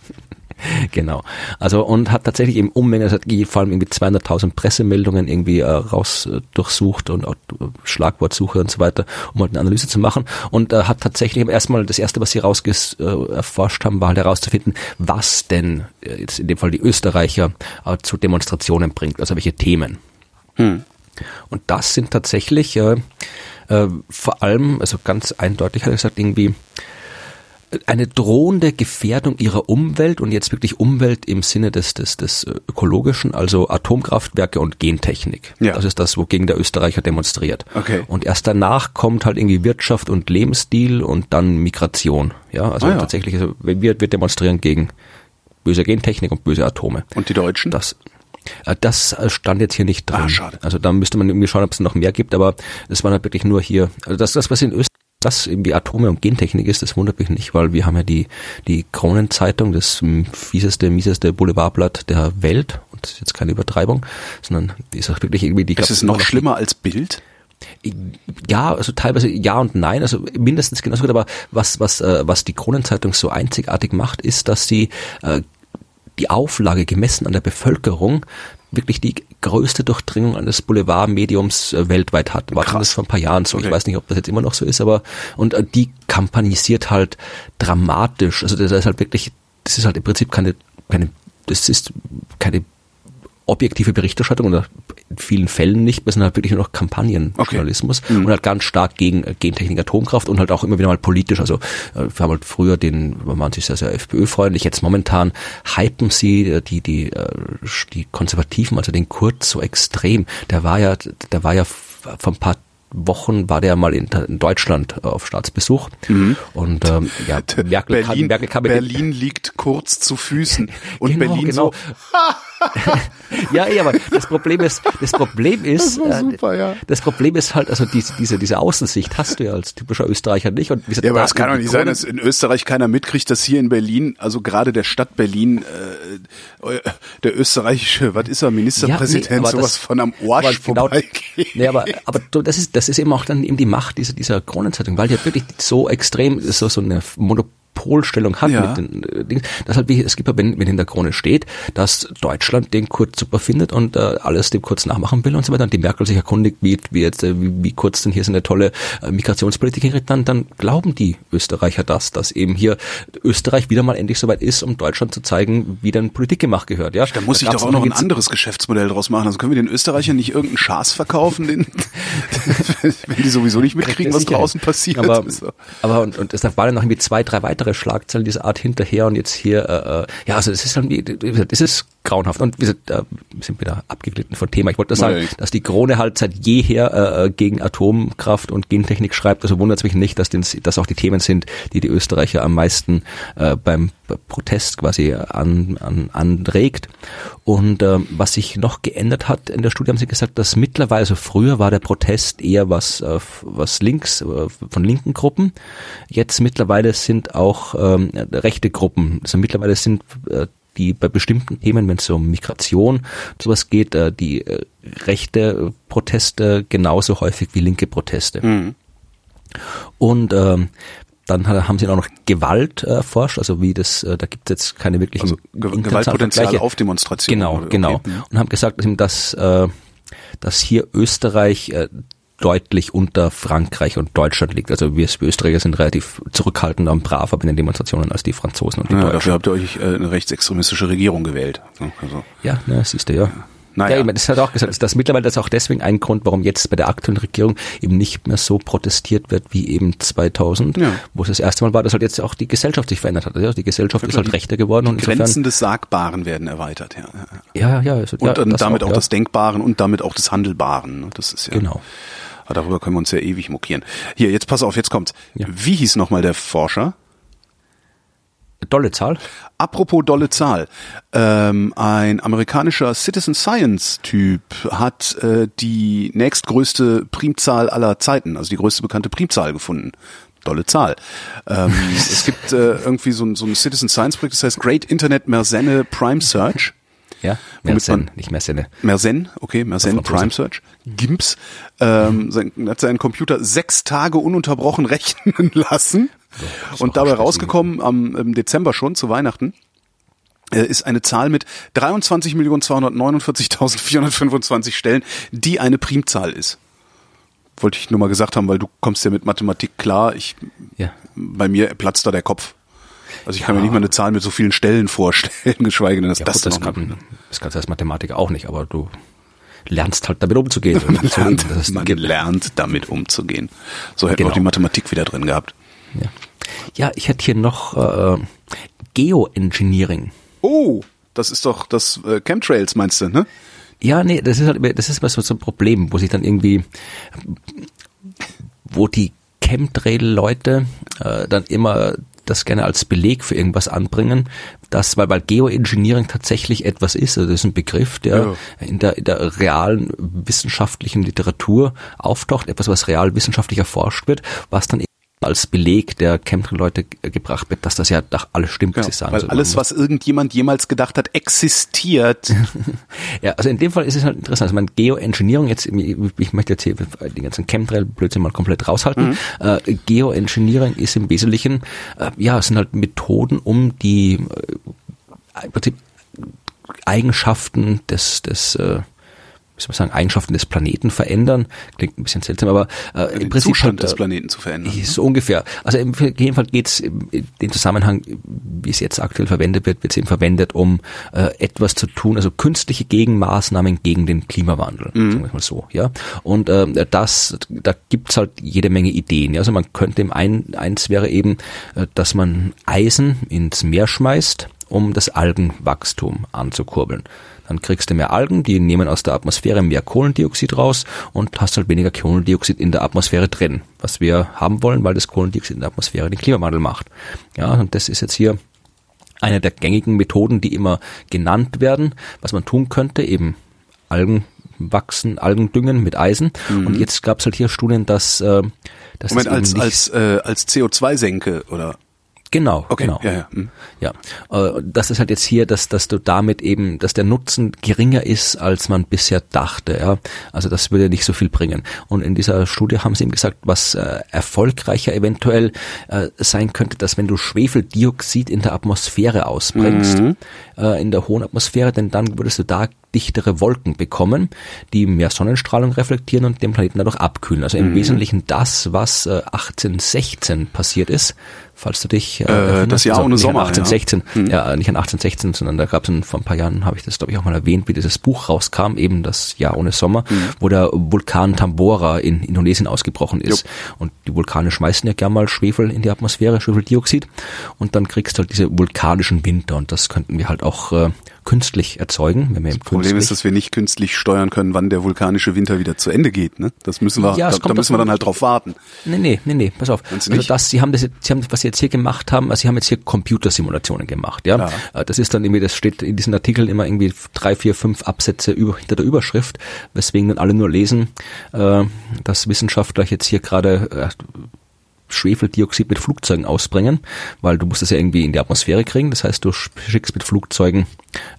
genau. Also und hat tatsächlich eben Unmengen, also hat vor allem irgendwie 200.000 Pressemeldungen irgendwie äh, raus äh, durchsucht und auch äh, Schlagwortsuche und so weiter, um halt eine Analyse zu machen und äh, hat tatsächlich erstmal das erste, was sie rausges äh, erforscht haben, war halt herauszufinden, was denn äh, jetzt in dem Fall die Österreicher äh, zu Demonstrationen bringt, also welche Themen. Hm. Und das sind tatsächlich äh, äh, vor allem, also ganz eindeutig hat er gesagt, irgendwie eine drohende Gefährdung ihrer Umwelt und jetzt wirklich Umwelt im Sinne des, des, des ökologischen, also Atomkraftwerke und Gentechnik. Ja. Das ist das, wogegen der Österreicher demonstriert. Okay. Und erst danach kommt halt irgendwie Wirtschaft und Lebensstil und dann Migration. Ja, also ah, ja. tatsächlich, also wir, wir demonstrieren gegen böse Gentechnik und böse Atome. Und die Deutschen? Das, äh, das stand jetzt hier nicht drin. Ah, schade. Also da müsste man irgendwie schauen, ob es noch mehr gibt, aber es war halt wirklich nur hier, also das, das was in Österreich das irgendwie Atome und Gentechnik ist, das wundert mich nicht, weil wir haben ja die, die Kronenzeitung, das fieseste, mieseste Boulevardblatt der Welt. Und das ist jetzt keine Übertreibung, sondern die ist auch wirklich irgendwie die. Ist es noch schlimmer als Bild? Ja, also teilweise ja und nein, also mindestens genauso gut, aber was, was, äh, was die Kronenzeitung so einzigartig macht, ist, dass sie äh, die Auflage gemessen an der Bevölkerung wirklich die größte Durchdringung eines Boulevardmediums äh, weltweit hat. War das vor ein paar Jahren so. Okay. Ich weiß nicht, ob das jetzt immer noch so ist, aber und äh, die kampanisiert halt dramatisch. Also das ist halt wirklich, das ist halt im Prinzip keine, keine, das ist keine objektive Berichterstattung oder in vielen Fällen nicht, wir sind halt wirklich nur noch Kampagnenjournalismus okay. mhm. und halt ganz stark gegen äh, Gentechnik, Atomkraft und halt auch immer wieder mal politisch. Also äh, wir haben halt früher den, man waren sich sehr, sehr FPÖ-freundlich, jetzt momentan hypen sie äh, die, die, die Konservativen, also den Kurz so extrem. Der war ja, der war ja vor ein paar Wochen war der mal in, in Deutschland auf Staatsbesuch. Mhm. Und ähm, ja, Merkel, Berlin, kann, Merkel kann Berlin liegt kurz zu Füßen. Und genau, Berlin genau. so. Ja, ja, aber das Problem ist, das Problem ist, das, super, ja. das Problem ist halt, also diese, diese, diese Außensicht hast du ja als typischer Österreicher nicht. Und ja, aber es kann doch nicht sein, dass in Österreich keiner mitkriegt, dass hier in Berlin, also gerade der Stadt Berlin, äh, der österreichische, was ist er, Ministerpräsident, ja, nee, sowas das, von am Arsch genau, vorbeigeht. Nee, aber, aber das ist, das ist eben auch dann eben die Macht dieser, dieser Kronenzeitung, weil die wirklich so extrem, so, so eine Monopol Monopolstellung hat ja. mit den äh, Dingen. Das halt wie, es gibt ja, wenn, wenn in der Krone steht, dass Deutschland den Kurz super findet und äh, alles dem Kurz nachmachen will und so weiter. Und die Merkel sich erkundigt, wie, wie jetzt, äh, wie, wie Kurz denn hier so eine tolle äh, Migrationspolitik hinrichtet, dann, dann glauben die Österreicher das, dass eben hier Österreich wieder mal endlich soweit ist, um Deutschland zu zeigen, wie denn Politik gemacht gehört. Ja, da muss da ich doch auch noch ein anderes Geschäftsmodell draus machen. Also können wir den Österreichern nicht irgendeinen Schaß verkaufen, den, wenn die sowieso nicht mitkriegen, was draußen passiert. Aber, aber und, und es waren noch irgendwie zwei, drei weitere weitere Schlagzeilen dieser Art hinterher und jetzt hier, äh, äh ja, also es ist dann, das ist grauenhaft. Und wir sind, äh, sind wieder abgeglitten von Thema. Ich wollte nur sagen, Nein. dass die Krone halt seit jeher äh, gegen Atomkraft und Gentechnik schreibt. Also wundert es mich nicht, dass das dass auch die Themen sind, die die Österreicher am meisten äh, beim Protest quasi an, an, anregt. Und ähm, was sich noch geändert hat in der Studie, haben sie gesagt, dass mittlerweile, also früher war der Protest eher was, äh, was links, äh, von linken Gruppen. Jetzt mittlerweile sind auch ähm, rechte Gruppen, also mittlerweile sind äh, die bei bestimmten Themen, wenn es um Migration und sowas geht, äh, die äh, rechte Proteste genauso häufig wie linke Proteste. Und ähm, dann ha- haben sie auch noch Gewalt erforscht, also wie das, äh, da gibt es jetzt keine wirklichen Also Ge Gewaltpotenzial Vergleiche. auf Demonstrationen. Genau, Okay. genau. Und haben gesagt, dass, äh, dass hier Österreich äh, deutlich unter Frankreich und Deutschland liegt. Also wir, wir Österreicher sind relativ zurückhaltender und braver bei den Demonstrationen als die Franzosen und die Ja, Deutschen. dafür habt ihr euch eine rechtsextremistische Regierung gewählt. Ja, Also, Ja, ne, siehst du, ja. Naja. Ja, ich meine, das hat auch gesagt, dass das mittlerweile das ist auch deswegen ein Grund, warum jetzt bei der aktuellen Regierung eben nicht mehr so protestiert wird wie eben 2000, Ja. wo es das erste Mal war, dass halt jetzt auch die Gesellschaft sich verändert hat. Ja, die Gesellschaft ist halt die- rechter geworden und insofern, Grenzen des Sagbaren werden erweitert, ja. ja, ja. ja, ja, also, Und ja, damit auch, ja. das Denkbaren und damit auch das Handelbaren. ne? Das ist ja. Genau. Aber darüber können wir uns ja ewig mokieren. Hier, jetzt pass auf, jetzt kommt's. Ja. Wie hieß nochmal der Forscher? Dolle Zahl. Apropos dolle Zahl. Ähm, ein amerikanischer Citizen Science Typ hat äh, die nächstgrößte Primzahl aller Zeiten, also die größte bekannte Primzahl gefunden. Dolle Zahl. Ähm, es gibt äh, irgendwie so ein, so ein Citizen Science Projekt, das heißt Great Internet Mersenne Prime Search. Ja, Womit man- Mersen, nicht Mersenne. Mersen, okay, Mersen Franzose. Prime Search, GIMPS, ähm, sein, hat seinen Computer sechs Tage ununterbrochen rechnen lassen und dabei rausgekommen am im Dezember schon zu Weihnachten äh, ist eine Zahl mit 23.249.425 Stellen, die eine Primzahl ist. Wollte ich nur mal gesagt haben, weil du kommst ja mit Mathematik klar. Ich, Ja. bei mir platzt da der Kopf. Also ich kann mir nicht mal eine Zahl mit so vielen Stellen vorstellen, geschweige denn, dass Ja, das, gut, das, noch kann, das kannst du als Mathematiker auch nicht, aber du lernst halt damit umzugehen. Man lernt, man lernt damit umzugehen. So hätten wir Genau. auch die Mathematik wieder drin gehabt. Ja. Ja, ich hätte hier noch äh, Geoengineering. Oh, das ist doch das äh, Chemtrails, meinst du, ne? Ja, nee, das ist halt, immer- das ist immer so so ein Problem, wo sich dann irgendwie, wo die Chemtrail-Leute äh, dann immer das gerne als Beleg für irgendwas anbringen, dass, weil, weil Geoengineering tatsächlich etwas ist, also das ist ein Begriff, der Ja. in, der, in der realen wissenschaftlichen Literatur auftaucht, etwas, was real wissenschaftlich erforscht wird, was dann eben als Beleg der Chemtrail-Leute ge- gebracht wird, dass das ja doch alles stimmt, was Ja, sie sagen. weil Also alles, was irgendjemand jemals gedacht hat, existiert. Ja, also in dem Fall ist es halt interessant. Also mein Geoengineering, jetzt, ich möchte jetzt hier den ganzen Chemtrail-Blödsinn mal komplett raushalten. Äh, Geoengineering ist im Wesentlichen, äh, ja, es sind halt Methoden, um die äh, im Prinzip Eigenschaften des, des äh, wie soll man sagen, Eigenschaften des Planeten verändern. Klingt ein bisschen seltsam, aber äh, Den im Prinzip Zustand des äh, Planeten zu verändern. so ungefähr. Also im jeden Fall geht es in dem Zusammenhang, wie es jetzt aktuell verwendet wird, wird es eben verwendet, um äh, etwas zu tun, also künstliche Gegenmaßnahmen gegen den Klimawandel, sagen wir mal so, ja. Und äh, das, da gibt's halt jede Menge Ideen. Ja? Also man könnte im ein, eins wäre eben, äh, dass man Eisen ins Meer schmeißt, um das Algenwachstum anzukurbeln. Dann kriegst du mehr Algen, die nehmen aus der Atmosphäre mehr Kohlendioxid raus und hast halt weniger Kohlendioxid in der Atmosphäre drin, was wir haben wollen, weil das Kohlendioxid in der Atmosphäre den Klimawandel macht. Ja, und das ist jetzt hier eine der gängigen Methoden, die immer genannt werden, was man tun könnte, eben Algen wachsen, Algen düngen mit Eisen. Und jetzt gab es halt hier Studien, dass, äh, dass Mhm. Moment, das als, nicht, als, äh, als CO2-Senke oder? Genau, Okay, genau. ja, ja. hm. Ja, äh, das ist halt jetzt hier, dass, dass du damit eben, dass der Nutzen geringer ist, als man bisher dachte. Ja, also das würde nicht so viel bringen. Und in dieser Studie haben sie eben gesagt, was äh, erfolgreicher eventuell äh, sein könnte, dass wenn du Schwefeldioxid in der Atmosphäre ausbringst, äh, in der hohen Atmosphäre, denn dann würdest du da dichtere Wolken bekommen, die mehr Sonnenstrahlung reflektieren und den Planeten dadurch abkühlen. Also im Wesentlichen das, was äh, 1816 passiert ist, falls du dich äh, erinnerst. das Jahr ohne nicht Sommer, An 1816, ja. nicht an 1816, sondern da gab es vor ein paar Jahren, habe ich das glaube ich auch mal erwähnt, wie dieses Buch rauskam, eben das Jahr ohne Sommer, wo der Vulkan Tambora in Indonesien ausgebrochen ist. Und die Vulkane schmeißen ja gern mal Schwefel in die Atmosphäre, Schwefeldioxid, und dann kriegst du halt diese vulkanischen Winter und das könnten wir halt auch äh, künstlich erzeugen. Wenn wir das Problem ist, dass wir nicht künstlich steuern können, wann der vulkanische Winter wieder zu Ende geht. Ne? Das müssen wir, ja, da, da müssen wir dann halt drauf warten. Nee, nee, nee, nee, pass auf. Also das, sie haben das, sie haben, was sie jetzt hier gemacht haben, also sie haben jetzt hier Computersimulationen gemacht, ja? ja. Äh, das ist dann irgendwie, das steht in diesen Artikeln immer irgendwie drei, vier, fünf Absätze über, hinter der Überschrift, weswegen dann alle nur lesen, äh, dass Wissenschaftler jetzt hier gerade äh, Schwefeldioxid mit Flugzeugen ausbringen, weil du musst es ja irgendwie in die Atmosphäre kriegen. Das heißt, du schickst mit Flugzeugen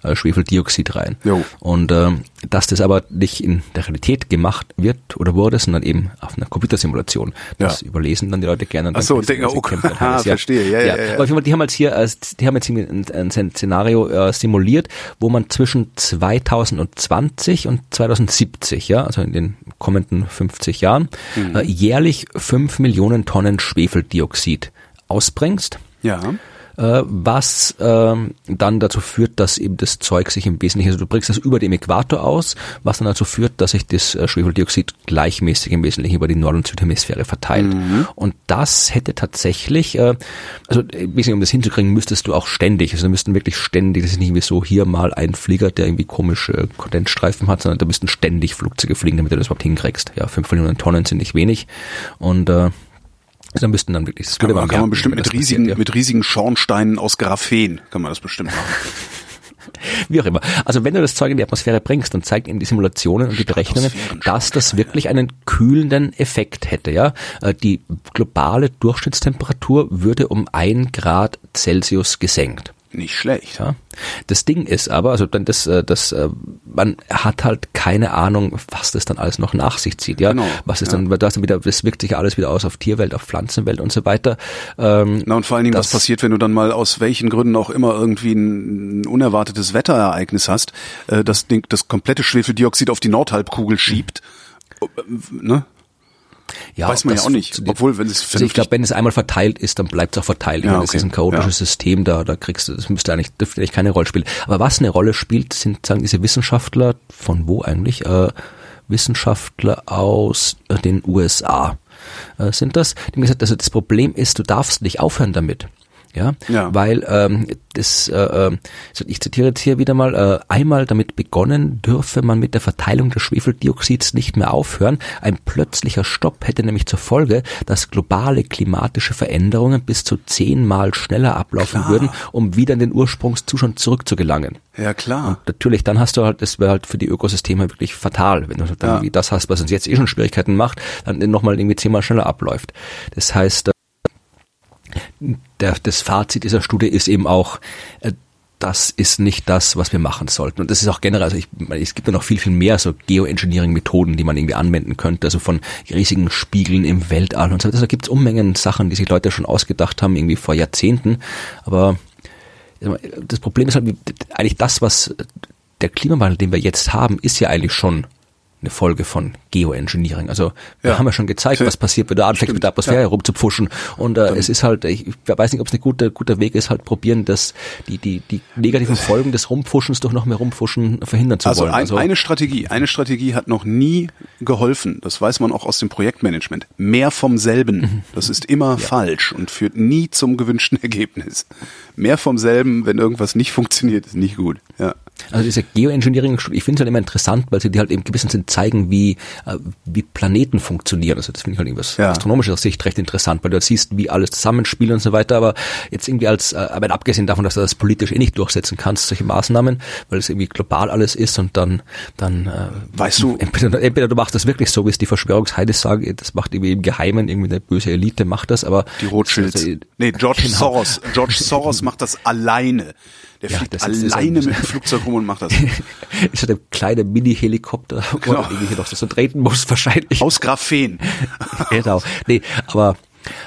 äh, Schwefeldioxid rein. Jo. Und äh, dass das aber nicht in der Realität gemacht wird oder wurde, sondern eben auf einer Computersimulation. Das ja. überlesen dann die Leute gerne. Ach so, denke, okay. ah, verstehe. Ja, ja, ja, ja. Aber die haben jetzt hier, äh, die haben jetzt ein, ein Szenario äh, simuliert, wo man zwischen 2020 und 2070, ja, also in den kommenden 50 Jahren, mhm. äh, jährlich 5 Millionen Tonnen Schwefeldioxid ausbringst. Ja was äh, dann dazu führt, dass eben das Zeug sich im Wesentlichen, also du bringst das über dem Äquator aus, was dann dazu führt, dass sich das äh, Schwefeldioxid gleichmäßig im Wesentlichen über die Nord- und Südhemisphäre verteilt. Mhm. Und das hätte tatsächlich, äh, also ein bisschen um das hinzukriegen, müsstest du auch ständig, also müssten wirklich ständig, das ist nicht wie so hier mal ein Flieger, der irgendwie komische Kondensstreifen hat, sondern da müssten ständig Flugzeuge fliegen, damit du das überhaupt hinkriegst. Ja, fünf Millionen Tonnen sind nicht wenig und äh, also da müssten dann wirklich. Das kann, man, kann man bestimmt mit riesigen, passiert, ja. mit riesigen Schornsteinen aus Graphen kann man das bestimmt machen. Wie auch immer. Also wenn du das Zeug in die Atmosphäre bringst, dann zeigt eben die Simulationen und die Berechnungen, dass das wirklich einen kühlenden Effekt hätte. Ja, äh, die globale Durchschnittstemperatur würde um ein Grad Celsius gesenkt. Nicht schlecht. Ja. Das Ding ist aber, also dann das, äh, das, äh, man hat halt keine Ahnung, was das dann alles noch nach sich zieht, ja. Genau, was ist ja. dann, das dann wieder, das wirkt sich alles wieder aus auf Tierwelt, auf Pflanzenwelt und so weiter. Ähm, Na und vor allen Dingen, was passiert, wenn du dann mal aus welchen Gründen auch immer irgendwie ein, ein unerwartetes Wetterereignis hast, äh, das Ding, das komplette Schwefeldioxid auf die Nordhalbkugel schiebt. Mhm. Ne? Ja, Weiß man ja auch nicht. Obwohl, wenn es also ich glaube, wenn es einmal verteilt ist, dann bleibt es auch verteilt. Ja, okay. Das ist ein chaotisches ja. System, da, da kriegst du, das müsste eigentlich, dürfte eigentlich keine Rolle spielen. Aber was eine Rolle spielt, sind, sagen diese Wissenschaftler, von wo eigentlich? Äh, Wissenschaftler aus äh, den USA äh, sind das. Die haben gesagt, also das Problem ist, du darfst nicht aufhören damit ja, ja. weil ähm, das, äh, ähm, ich zitiere jetzt hier wieder mal, äh, einmal damit begonnen dürfe man mit der Verteilung des Schwefeldioxids nicht mehr aufhören. Ein plötzlicher Stopp hätte nämlich zur Folge, dass globale klimatische Veränderungen bis zu zehnmal schneller ablaufen klar. würden, um wieder in den Ursprungszustand zurückzugelangen. Ja, klar. Und natürlich, dann hast du halt, das wäre halt für die Ökosysteme wirklich fatal, wenn du dann ja. irgendwie das hast, was uns jetzt eh schon Schwierigkeiten macht, dann nochmal irgendwie zehnmal schneller abläuft. Das heißt, der, das Fazit dieser Studie ist eben auch, äh, das ist nicht das, was wir machen sollten. Und das ist auch generell, also ich, es gibt ja noch viel, viel mehr so Geoengineering-Methoden, die man irgendwie anwenden könnte, also von riesigen Spiegeln im Weltall und so. Also da gibt es Unmengen Sachen, die sich Leute schon ausgedacht haben, irgendwie vor Jahrzehnten. Aber das Problem ist halt, eigentlich das, was der Klimawandel, den wir jetzt haben, ist ja eigentlich schon eine Folge von Geoengineering. Also wir ja. haben ja schon gezeigt, was passiert, wenn du anfängst mit der Atmosphäre ja. rumzupfuschen. Und äh, es ist halt, ich weiß nicht, ob es ein guter, guter Weg ist, halt probieren, dass die, die, die negativen Folgen des Rumpfuschens durch noch mehr Rumpfuschen verhindern zu also wollen. Ein, also eine Strategie, eine Strategie hat noch nie geholfen. Das weiß man auch aus dem Projektmanagement. Mehr vom selben. Mhm. Das ist immer ja. falsch und führt nie zum gewünschten Ergebnis. Mehr vom selben, wenn irgendwas nicht funktioniert, ist nicht gut. Ja. Also diese Geoengineering, ich finde es halt immer interessant, weil sie dir halt im gewissen Sinn zeigen, wie, äh, wie Planeten funktionieren. Also das finde ich halt irgendwas ja. astronomischer Sicht recht interessant, weil du halt siehst, wie alles zusammenspielt und so weiter, aber jetzt irgendwie als, äh, aber abgesehen davon, dass du das politisch eh nicht durchsetzen kannst, solche Maßnahmen, weil es irgendwie global alles ist und dann, dann äh, weißt du, entweder, entweder du machst das wirklich so, wie es die Verschwörungsheide sagen, das macht irgendwie im Geheimen, irgendwie eine böse Elite macht das, aber die Rothschilds. Also, nee, George genau. Soros, George Soros macht das alleine. Der ja, fliegt alleine mit dem Flugzeug rum und macht das. ist ja der kleine Mini-Helikopter, genau. wo irgendwie noch so treten muss wahrscheinlich. Aus Graphen. genau. Nee, aber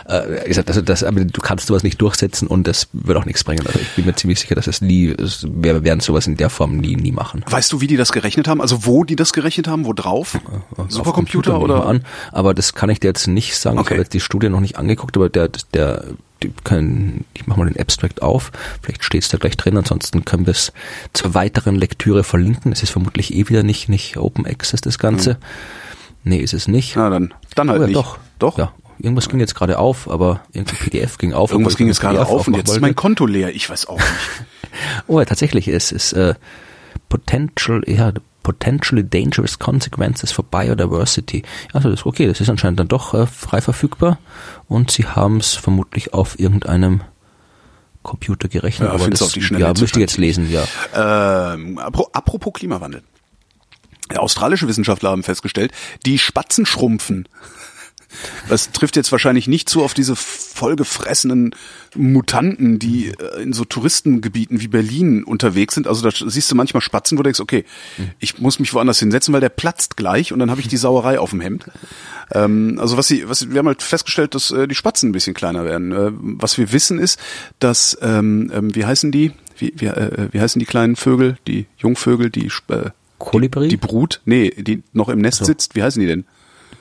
äh, gesagt, also das, aber du kannst sowas nicht durchsetzen und das wird auch nichts bringen. Also ich bin mir ziemlich sicher, dass es nie, wir werden sowas in der Form nie, nie machen. Weißt du, wie die das gerechnet haben? Also wo die das gerechnet haben? Wo drauf? Supercomputer oder? An, aber das kann ich dir jetzt nicht sagen. Okay. Ich habe jetzt die Studie noch nicht angeguckt, aber der, der können, ich mache mal den Abstract auf, vielleicht steht es da gleich drin, ansonsten können wir es zur weiteren Lektüre verlinken. Es ist vermutlich eh wieder nicht, nicht Open Access das Ganze. Mhm. Nee, ist es nicht. Na dann, dann halt oh, ja, nicht. Doch, doch. Ja, irgendwas ging jetzt gerade auf, aber irgendein PDF ging auf. Irgendwas ging jetzt gerade PDF auf und jetzt ist mein Konto leer. Ich weiß auch nicht. Oh, ja, tatsächlich, es ist äh, potential, ja, potentially dangerous consequences for biodiversity. Also das okay, das ist anscheinend dann doch äh, frei verfügbar und sie haben es vermutlich auf irgendeinem Computer gerechnet. Ja, aber das, auf die Schnelle ja, müsste ich jetzt lesen, ja. Ähm, apro- apropos Klimawandel. Australische Wissenschaftler haben festgestellt, die Spatzen schrumpfen. Das trifft jetzt wahrscheinlich nicht zu auf diese vollgefressenen Mutanten, die äh, in so Touristengebieten wie Berlin unterwegs sind. Also da siehst du manchmal Spatzen, wo du denkst, okay, ich muss mich woanders hinsetzen, weil der platzt gleich und dann habe ich die Sauerei auf dem Hemd. Ähm, also was sie, was wir haben halt festgestellt, dass äh, die Spatzen ein bisschen kleiner werden. Äh, was wir wissen ist, dass ähm, ähm, wie heißen die? Wie, wie, äh, wie heißen die kleinen Vögel, die Jungvögel, die äh, Kolibri? die Brut, nee, die noch im Nest sitzt, wie heißen die denn?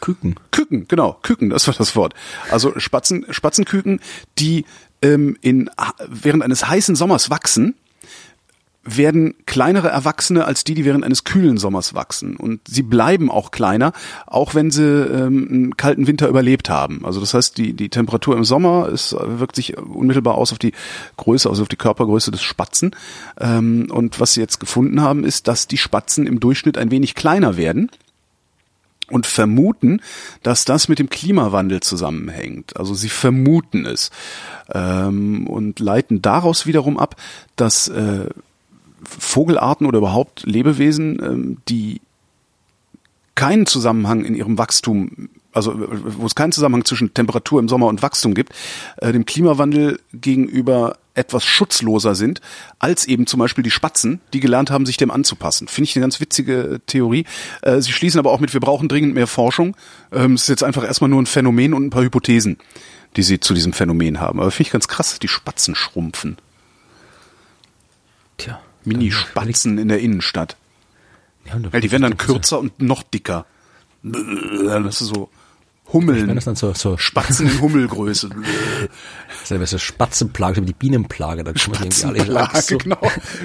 Küken. Küken, genau, Küken, das war das Wort. Also Spatzen, Spatzenküken, die ähm, in, während eines heißen Sommers wachsen, werden kleinere Erwachsene als die, die während eines kühlen Sommers wachsen. Und sie bleiben auch kleiner, auch wenn sie ähm, einen kalten Winter überlebt haben. Also das heißt, die, die Temperatur im Sommer ist, wirkt sich unmittelbar aus auf die Größe, also auf die Körpergröße des Spatzen. Ähm, und was sie jetzt gefunden haben, ist, dass die Spatzen im Durchschnitt ein wenig kleiner werden und vermuten, dass das mit dem Klimawandel zusammenhängt. Also sie vermuten es ähm, und leiten daraus wiederum ab, dass äh, Vogelarten oder überhaupt Lebewesen, ähm, die keinen Zusammenhang in ihrem Wachstum, also wo es keinen Zusammenhang zwischen Temperatur im Sommer und Wachstum gibt, äh, dem Klimawandel gegenüber etwas schutzloser sind, als eben zum Beispiel die Spatzen, die gelernt haben, sich dem anzupassen. Finde ich eine ganz witzige Theorie. Äh, Sie schließen aber auch mit, wir brauchen dringend mehr Forschung. Ähm, Es ist jetzt einfach erstmal nur ein Phänomen und ein paar Hypothesen, die Sie zu diesem Phänomen haben. Aber finde ich ganz krass, die Spatzen schrumpfen. Tja. Mini-Spatzen in der Innenstadt. Ja, die werden dann kürzer und noch dicker. Das ist so Hummeln. Wenn das dann so, so Spatzen in Hummelgröße. Das ist so Spatzenplage, die Bienenplage, dann Spatzenplage, so. genau.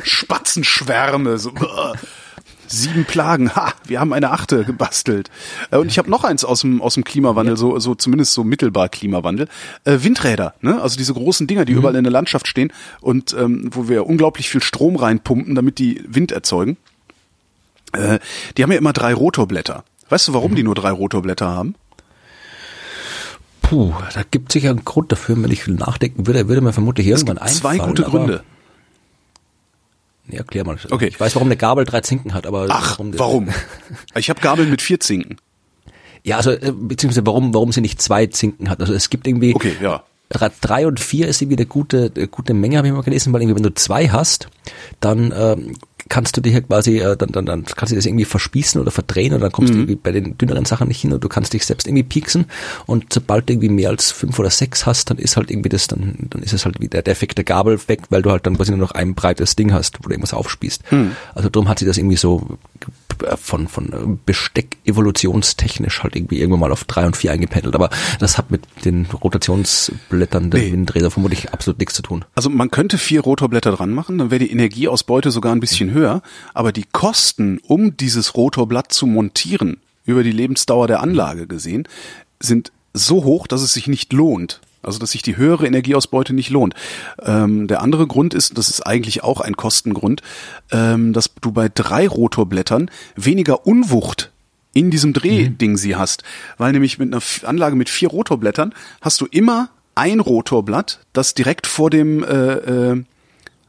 Spatzenschwärme. So. Sieben Plagen, ha, wir haben eine achte gebastelt. Äh, Und ich habe noch eins aus dem, aus dem Klimawandel, so, so zumindest so mittelbar Klimawandel. Äh, Windräder, ne? also diese großen Dinger, die Mhm. überall in der Landschaft stehen und ähm, wo wir unglaublich viel Strom reinpumpen, damit die Wind erzeugen. Äh, die haben ja immer drei Rotorblätter. Weißt du, warum Mhm. die nur drei Rotorblätter haben? Puh, da gibt sicher einen Grund dafür, wenn ich nachdenken würde, würde mir vermutlich irgendwann einfallen. Zwei gute Gründe. Nee, erklär mal. Okay. Ich weiß, warum eine Gabel drei Zinken hat, aber Ach, die- warum? Ich habe Gabeln mit vier Zinken. Ja, also äh, beziehungsweise warum, warum sie nicht zwei Zinken hat. Also es gibt irgendwie Okay, ja. drei, drei und vier ist irgendwie eine gute, eine gute Menge, habe ich mal gelesen, weil irgendwie wenn du zwei hast, dann ähm, kannst du dich ja quasi, äh, dann, dann, dann kannst du das irgendwie verspießen oder verdrehen oder dann kommst du irgendwie bei den dünneren Sachen nicht hin und du kannst dich selbst irgendwie pieksen. Und sobald du irgendwie mehr als fünf oder sechs hast, dann ist halt irgendwie das, dann, dann ist es halt wieder der defekte Gabel weg, weil du halt dann quasi nur noch ein breites Ding hast, wo du irgendwas aufspießt. Also darum hat sie das irgendwie so von, von Besteck evolutionstechnisch halt irgendwie irgendwann mal auf drei und vier eingependelt. Aber das hat mit den Rotationsblättern der Nee. Windräder vermutlich absolut nichts zu tun. Also man könnte vier Rotorblätter dran machen, dann wäre die Energieausbeute sogar ein bisschen höher, aber die Kosten, um dieses Rotorblatt zu montieren, über die Lebensdauer der Anlage gesehen, sind so hoch, dass es sich nicht lohnt. Also dass sich die höhere Energieausbeute nicht lohnt. Ähm, der andere Grund ist, das ist eigentlich auch ein Kostengrund, ähm, dass du bei drei Rotorblättern weniger Unwucht in diesem Drehding sie hast. Weil nämlich mit einer Anlage mit vier Rotorblättern hast du immer ein Rotorblatt, das direkt vor dem, äh, äh,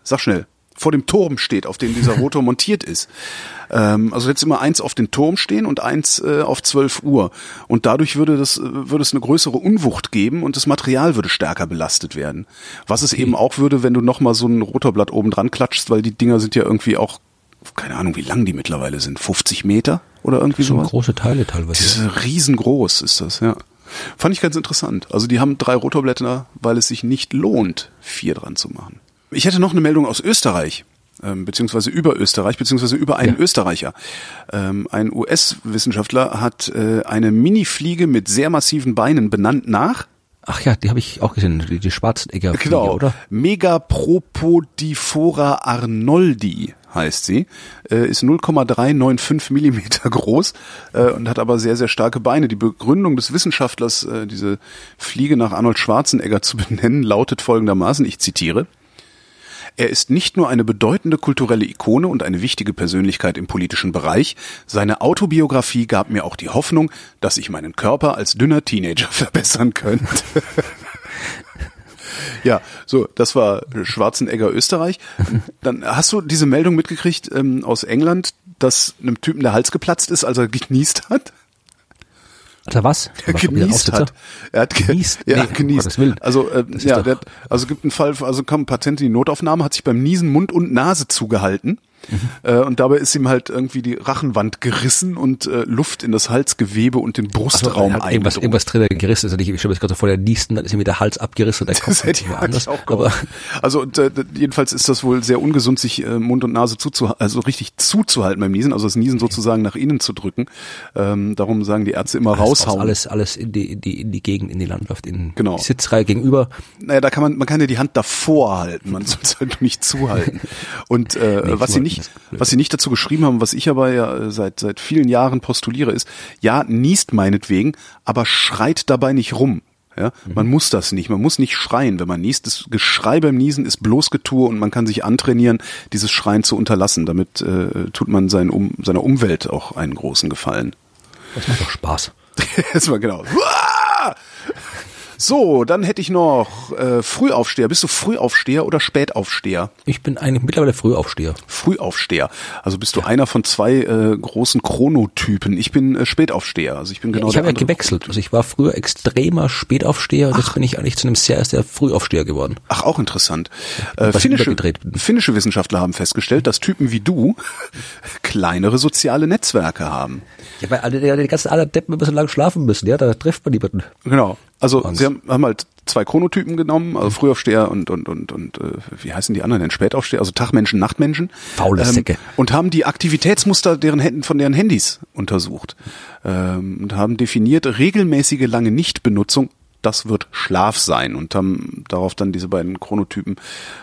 sag schnell, vor dem Turm steht, auf dem dieser Rotor montiert ist. Ähm, also jetzt immer eins auf den Turm stehen und eins äh, auf 12 Uhr. Und dadurch würde das, äh, würde es eine größere Unwucht geben und das Material würde stärker belastet werden. Was es eben auch würde, wenn du nochmal so ein Rotorblatt oben dran klatschst, weil die Dinger sind ja irgendwie auch, keine Ahnung, wie lang die mittlerweile sind, 50 Meter oder irgendwie So große Teile teilweise. Das ist riesengroß ist das, ja. Fand ich ganz interessant. Also die haben drei Rotorblätter, weil es sich nicht lohnt, vier dran zu machen. Ich hätte noch eine Meldung aus Österreich, ähm, beziehungsweise über Österreich, beziehungsweise über einen Ja. Österreicher. Ähm, ein US-Wissenschaftler hat äh, eine Mini-Fliege mit sehr massiven Beinen benannt nach Ach ja, die habe ich auch gesehen, die, die Schwarzenegger Genau, oder? Megapropodifora arnoldi heißt sie, äh, ist 0,395 Millimeter groß äh, und hat aber sehr, sehr starke Beine. Die Begründung des Wissenschaftlers, diese Fliege nach Arnold Schwarzenegger zu benennen, lautet folgendermaßen, ich zitiere, er ist nicht nur eine bedeutende kulturelle Ikone und eine wichtige Persönlichkeit im politischen Bereich, seine Autobiografie gab mir auch die Hoffnung, dass ich meinen Körper als dünner Teenager verbessern könnte. Ja, so, das war Schwarzenegger Österreich. Dann hast du diese Meldung mitgekriegt ähm, aus England, dass einem Typen der Hals geplatzt ist, als er genießt hat? Alter, was? Er genießt hat. Er hat genießt. Ja, nee, genießt. Also, äh, ja, der, also gibt einen Fall, also kam Patient in die Notaufnahme, hat sich beim Niesen Mund und Nase zugehalten. Mhm. Äh, und dabei ist ihm halt irgendwie die Rachenwand gerissen und äh, Luft in das Halsgewebe und den Brustraum also, irgendwas, irgendwas drin gerissen ist. Also ich, ich stelle mir gerade vor, der niest dann ist ihm der Hals abgerissen und der Kopf das hätte anders. Auch aber also und, äh, jedenfalls ist das wohl sehr ungesund, sich äh, Mund und Nase zuzuhalten, also richtig zuzuhalten beim Niesen, also das Niesen sozusagen nach innen zu drücken. Ähm, darum sagen die Ärzte immer alles, raushauen. Alles, alles in die, in die, in die Gegend, in die Landschaft, in genau. die Sitzreihe gegenüber. Naja, da kann man, man kann ja die Hand davor halten, man soll es halt nicht zuhalten. Und äh, nee, was sie nicht, was sie nicht dazu geschrieben haben, was ich aber ja äh, seit seit vielen Jahren postuliere, ist, ja, niest meinetwegen, aber schreit dabei nicht rum. Ja, mhm. man muss das nicht. Man muss nicht schreien, wenn man niest. Das Geschrei beim Niesen ist bloß Getue und man kann sich antrainieren, dieses Schreien zu unterlassen. Damit äh, tut man sein, um, seiner Umwelt auch einen großen Gefallen. Das macht doch Spaß. das war genau. So, dann hätte ich noch äh, Frühaufsteher. Bist du Frühaufsteher oder Spätaufsteher? Ich bin eigentlich mittlerweile Frühaufsteher. Frühaufsteher. Also bist du ja. einer von zwei äh, großen Chronotypen. Ich bin äh, Spätaufsteher. Also ich bin genau. Ja, ich habe ja gewechselt. Also ich war früher extremer Spätaufsteher und jetzt bin ich eigentlich zu einem sehr sehr Frühaufsteher geworden. Ach, auch interessant. Äh, finnische, finnische Wissenschaftler haben festgestellt, dass Typen wie du kleinere soziale Netzwerke haben. Ja, weil alle, die ganzen anderen Deppen immer so lange schlafen müssen, ja, da trifft man niemanden. Genau. Also Hans. sie haben, haben halt zwei Chronotypen genommen, also Frühaufsteher und und und und äh, wie heißen die anderen denn Spätaufsteher, also Tagmenschen, Nachtmenschen. Faule ähm, Säcke. Und haben die Aktivitätsmuster deren Händen von deren Handys untersucht ähm, und haben definiert regelmäßige lange Nichtbenutzung das wird Schlaf sein und haben darauf dann diese beiden Chronotypen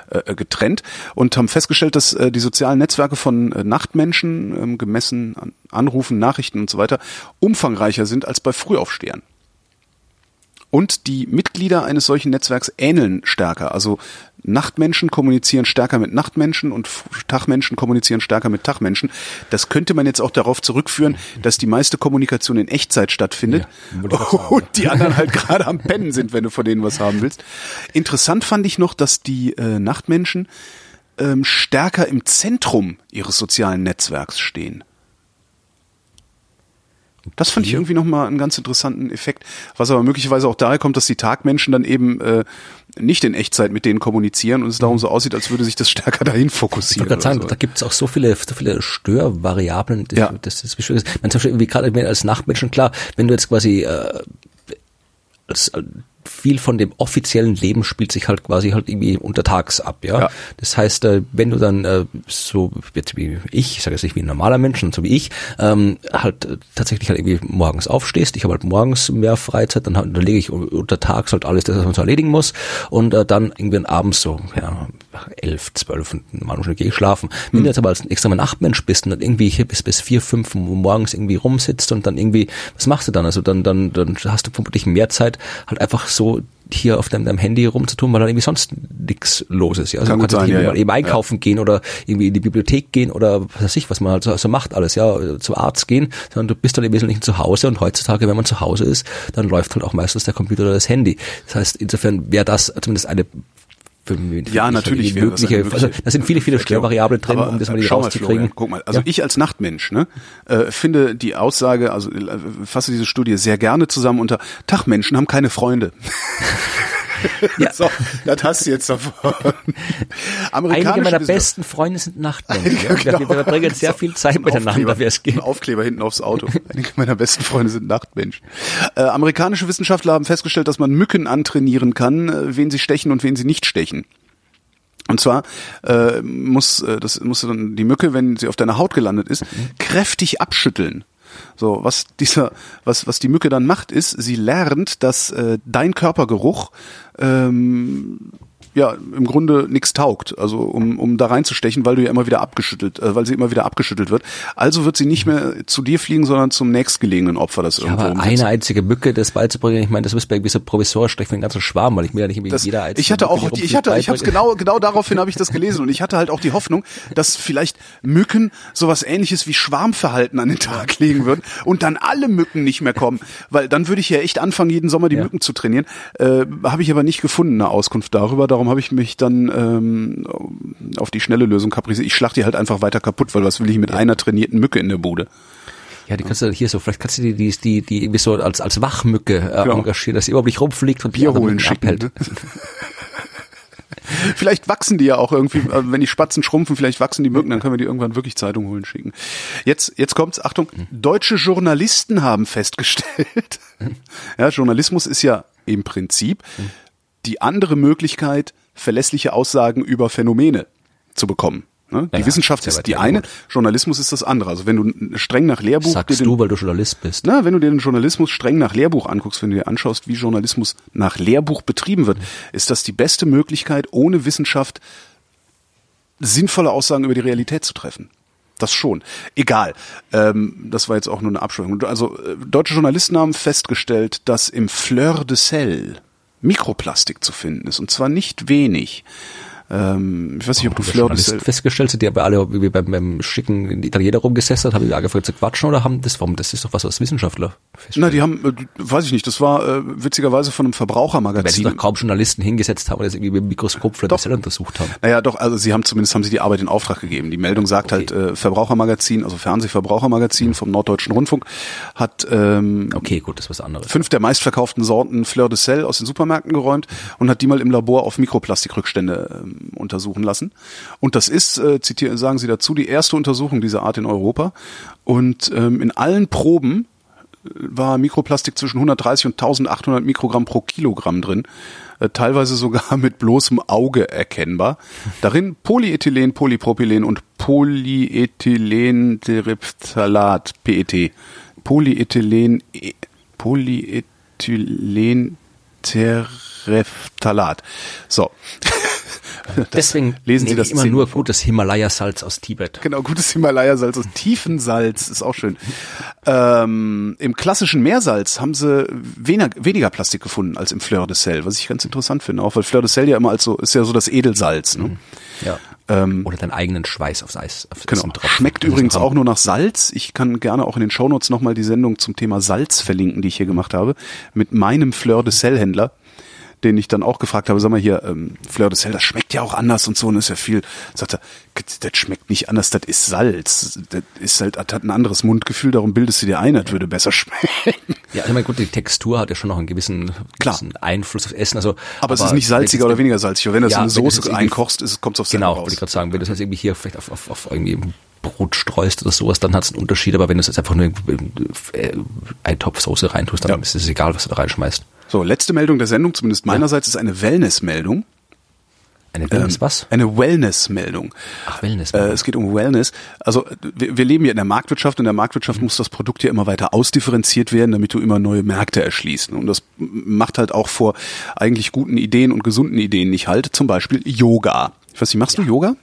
äh, getrennt und haben festgestellt, dass äh, die sozialen Netzwerke von äh, Nachtmenschen ähm, gemessen an Anrufen, Nachrichten und so weiter umfangreicher sind als bei Frühaufstehern. Und die Mitglieder eines solchen Netzwerks ähneln stärker. Also Nachtmenschen kommunizieren stärker mit Nachtmenschen und Tagmenschen kommunizieren stärker mit Tagmenschen. Das könnte man jetzt auch darauf zurückführen, dass die meiste Kommunikation in Echtzeit stattfindet ja, und die anderen halt gerade am Pennen sind, wenn du von denen was haben willst. Interessant fand ich noch, dass die äh, Nachtmenschen ähm, stärker im Zentrum ihres sozialen Netzwerks stehen. Das fand ich irgendwie nochmal einen ganz interessanten Effekt, was aber möglicherweise auch daher kommt, dass die Tagmenschen dann eben äh, nicht in Echtzeit mit denen kommunizieren und es darum so aussieht, als würde sich das stärker dahin fokussieren. Ich sagen, so. da gibt es auch so viele, so viele Störvariablen. Das, ja. das ist ist. Man zum Beispiel irgendwie gerade als Nachtmenschen, klar, wenn du jetzt quasi äh, als viel von dem offiziellen Leben spielt sich halt quasi halt irgendwie untertags ab, ja. ja. Das heißt, äh, wenn du dann äh, so jetzt wie ich, ich sage jetzt nicht wie ein normaler Mensch, sondern so wie ich, ähm, halt äh, tatsächlich halt irgendwie morgens aufstehst, ich habe halt morgens mehr Freizeit, dann, dann lege ich untertags halt alles das, was man so erledigen muss und äh, dann irgendwie abends so, ja, elf, zwölf und manchmal gehe ich schlafen. Wenn hm. du jetzt aber als extremer Nachtmensch bist und dann irgendwie hier bis bis vier, fünf morgens irgendwie rumsitzt und dann irgendwie, was machst du dann? Also dann, dann, dann hast du vermutlich mehr Zeit, halt einfach so hier auf deinem, deinem Handy rumzutun, weil dann irgendwie sonst nichts los ist. Ja? Also Kann du kannst sein, ja, ja. eben einkaufen ja. gehen oder irgendwie in die Bibliothek gehen oder was weiß ich, was man halt so, so macht alles, ja, zum Arzt gehen, sondern du bist dann im Wesentlichen zu Hause und heutzutage, wenn man zu Hause ist, dann läuft halt auch meistens der Computer oder das Handy. Das heißt, insofern wäre das zumindest eine für, für ja, natürlich wäre mögliche, das also da sind viele, viele Störvariablen drin, um das mal die rauszukriegen. Mal, guck mal, also ja. ich als Nachtmensch ne, äh, finde die Aussage, also äh, fasse diese Studie sehr gerne zusammen unter Tagmenschen haben keine Freunde. Ja. So, das hast du jetzt davon. Einige meiner besten Freunde sind Nachtmenschen. Genau. Wir verbringen sehr viel Zeit miteinander, wie es geht. Ein Aufkleber hinten aufs Auto. Einige meiner besten Freunde sind Nachtmenschen. Äh, amerikanische Wissenschaftler haben festgestellt, dass man Mücken antrainieren kann, äh, wen sie stechen und wen sie nicht stechen. Und zwar äh, muss äh, das muss dann die Mücke, wenn sie auf deiner Haut gelandet ist, mhm. kräftig abschütteln. So, was dieser, was, was die Mücke dann macht, ist, sie lernt, dass äh, dein Körpergeruch ähm, ja im Grunde nichts taugt, also um, um da reinzustechen, weil du ja immer wieder abgeschüttelt, äh, weil sie immer wieder abgeschüttelt wird. Also wird sie nicht mehr zu dir fliegen, sondern zum nächstgelegenen Opfer, das Ja, irgendwo aber eine einzige Mücke, das beizubringen, ich meine, das müsste bei gewisser provisorisch für den ganzen Schwarm, weil ich mir ja nicht irgendwie Das, jeder einzelne ich hatte auch, die ich hatte, ich habe genau, genau daraufhin habe ich das gelesen und ich hatte halt auch die Hoffnung, dass vielleicht Mücken sowas Ähnliches wie Schwarmverhalten an den Tag legen würden und dann alle Mücken nicht mehr kommen, weil dann würde ich ja echt anfangen, jeden Sommer die Ja. Mücken zu trainieren. Äh, habe ich aber nicht gefunden eine Auskunft darüber. Darum habe ich mich dann ähm, auf die schnelle Lösung kapriziert. Ich schlag die halt einfach weiter kaputt, weil was will ich mit einer trainierten Mücke in der Bude? Ja, die kannst du hier so, vielleicht kannst du die, die, die, die irgendwie so als, als Wachmücke äh, Genau. engagieren, dass sie überhaupt nicht rumfliegt und die Bier holen schicken. abhält. Vielleicht wachsen die ja auch irgendwie, äh, wenn die Spatzen schrumpfen, vielleicht wachsen die Mücken, dann können wir die irgendwann wirklich Zeitung holen schicken. Jetzt, jetzt kommt's, Achtung, deutsche Journalisten haben festgestellt, ja, Journalismus ist ja im Prinzip die andere Möglichkeit, verlässliche Aussagen über Phänomene zu bekommen. Ne? Die Ja, Wissenschaft sehr ist weit die eine, hergeholt. Journalismus ist das andere. Also wenn du streng nach Lehrbuch Sagst den- du, weil du Journalist bist. na, wenn du dir den Journalismus streng nach Lehrbuch anguckst, wenn du dir anschaust, wie Journalismus nach Lehrbuch betrieben wird, ist das die beste Möglichkeit, ohne Wissenschaft sinnvolle Aussagen über die Realität zu treffen. Das schon. Egal. Ähm, das war jetzt auch nur eine Abschwächung. Also äh, deutsche Journalisten haben festgestellt, dass im Fleur de Sel Mikroplastik zu finden ist. Und zwar nicht wenig. Ähm, ich weiß nicht, ob du de Journalisten Sel... festgestellt sind, die haben alle wie beim, beim schicken Italiener rumgesessen, haben die angefangen zu quatschen oder haben das, warum, das ist doch was, was Wissenschaftler Na, die haben, äh, weiß ich nicht, das war äh, witzigerweise von einem Wenn sie Verbrauchermagazin. doch kaum Journalisten hingesetzt haben und das irgendwie mit dem Mikroskop Doch. das untersucht haben. Naja, doch, also sie haben zumindest haben sie die Arbeit in Auftrag gegeben. Die Meldung sagt Okay. halt, äh, Verbrauchermagazin, also Fernsehverbrauchermagazin vom Norddeutschen Rundfunk, hat ähm, Okay, gut, das ist was anderes. fünf der meistverkauften Sorten Fleur de Sel aus den Supermärkten geräumt und hat die mal im Labor auf Mikroplastikrückstände untersuchen lassen. Und das ist, äh, zitieren, sagen sie dazu, die erste Untersuchung dieser Art in Europa. Und ähm, in allen Proben äh, war Mikroplastik zwischen 130 und 1800 Mikrogramm pro Kilogramm drin, äh, teilweise sogar mit bloßem Auge erkennbar. Darin Polyethylen, Polypropylen und Polyethylenterephthalat, PET. Polyethylen, e- Polyethylenterephthalat. So. Deswegen lesen Sie das immer nur vor. gutes Himalaya-Salz aus Tibet. Genau, gutes Himalaya-Salz aus Tiefensalz ist auch schön. Ähm, Im klassischen Meersalz haben sie weniger, weniger Plastik gefunden als im Fleur de Sel, was ich ganz interessant finde, auch weil Fleur de Sel ja immer als so ist ja so das Edelsalz. Ne? Ja. oder deinen eigenen Schweiß aufs Eis. Aufs Genau. Schmeckt übrigens auch nur nach Salz. Ich kann gerne auch in den Shownotes nochmal die Sendung zum Thema Salz verlinken, die ich hier gemacht habe, mit meinem Fleur de Sel Händler, den ich dann auch gefragt habe, sag mal hier, ähm, Fleur de Sel, das schmeckt ja auch anders und so und ist ja viel. Sagt er, das schmeckt nicht anders, das ist Salz. Das ist halt, das hat ein anderes Mundgefühl, darum bildest du dir ein, das würde besser schmecken. Ja, ich meine, gut, die Textur hat ja schon noch einen gewissen, Klar. gewissen Einfluss aufs Essen. Also, Aber, es ist nicht salziger oder weniger salzig. Aber wenn du Ja, in eine Soße einkochst, kommt es aufs Genau, raus. wollte ich gerade sagen, wenn du das jetzt irgendwie hier vielleicht auf, auf, auf irgendwie Brot streust oder sowas, dann hat es einen Unterschied, aber wenn du es jetzt einfach nur in äh, einen Topf Soße reintust, dann Ja. ist es egal, was du da reinschmeißt. So, letzte Meldung der Sendung, zumindest meinerseits, ist eine Wellness-Meldung. Eine Wellness, was? Eine Wellness-Meldung. Ach, Wellness. Äh, es geht um Wellness. Also wir, wir leben ja in der Marktwirtschaft. In der Marktwirtschaft muss das Produkt ja immer weiter ausdifferenziert werden, damit du immer neue Märkte erschließt. Und das macht halt auch vor eigentlich guten Ideen und gesunden Ideen nicht halt. Zum Beispiel Yoga. Ich weiß nicht, machst du Yoga?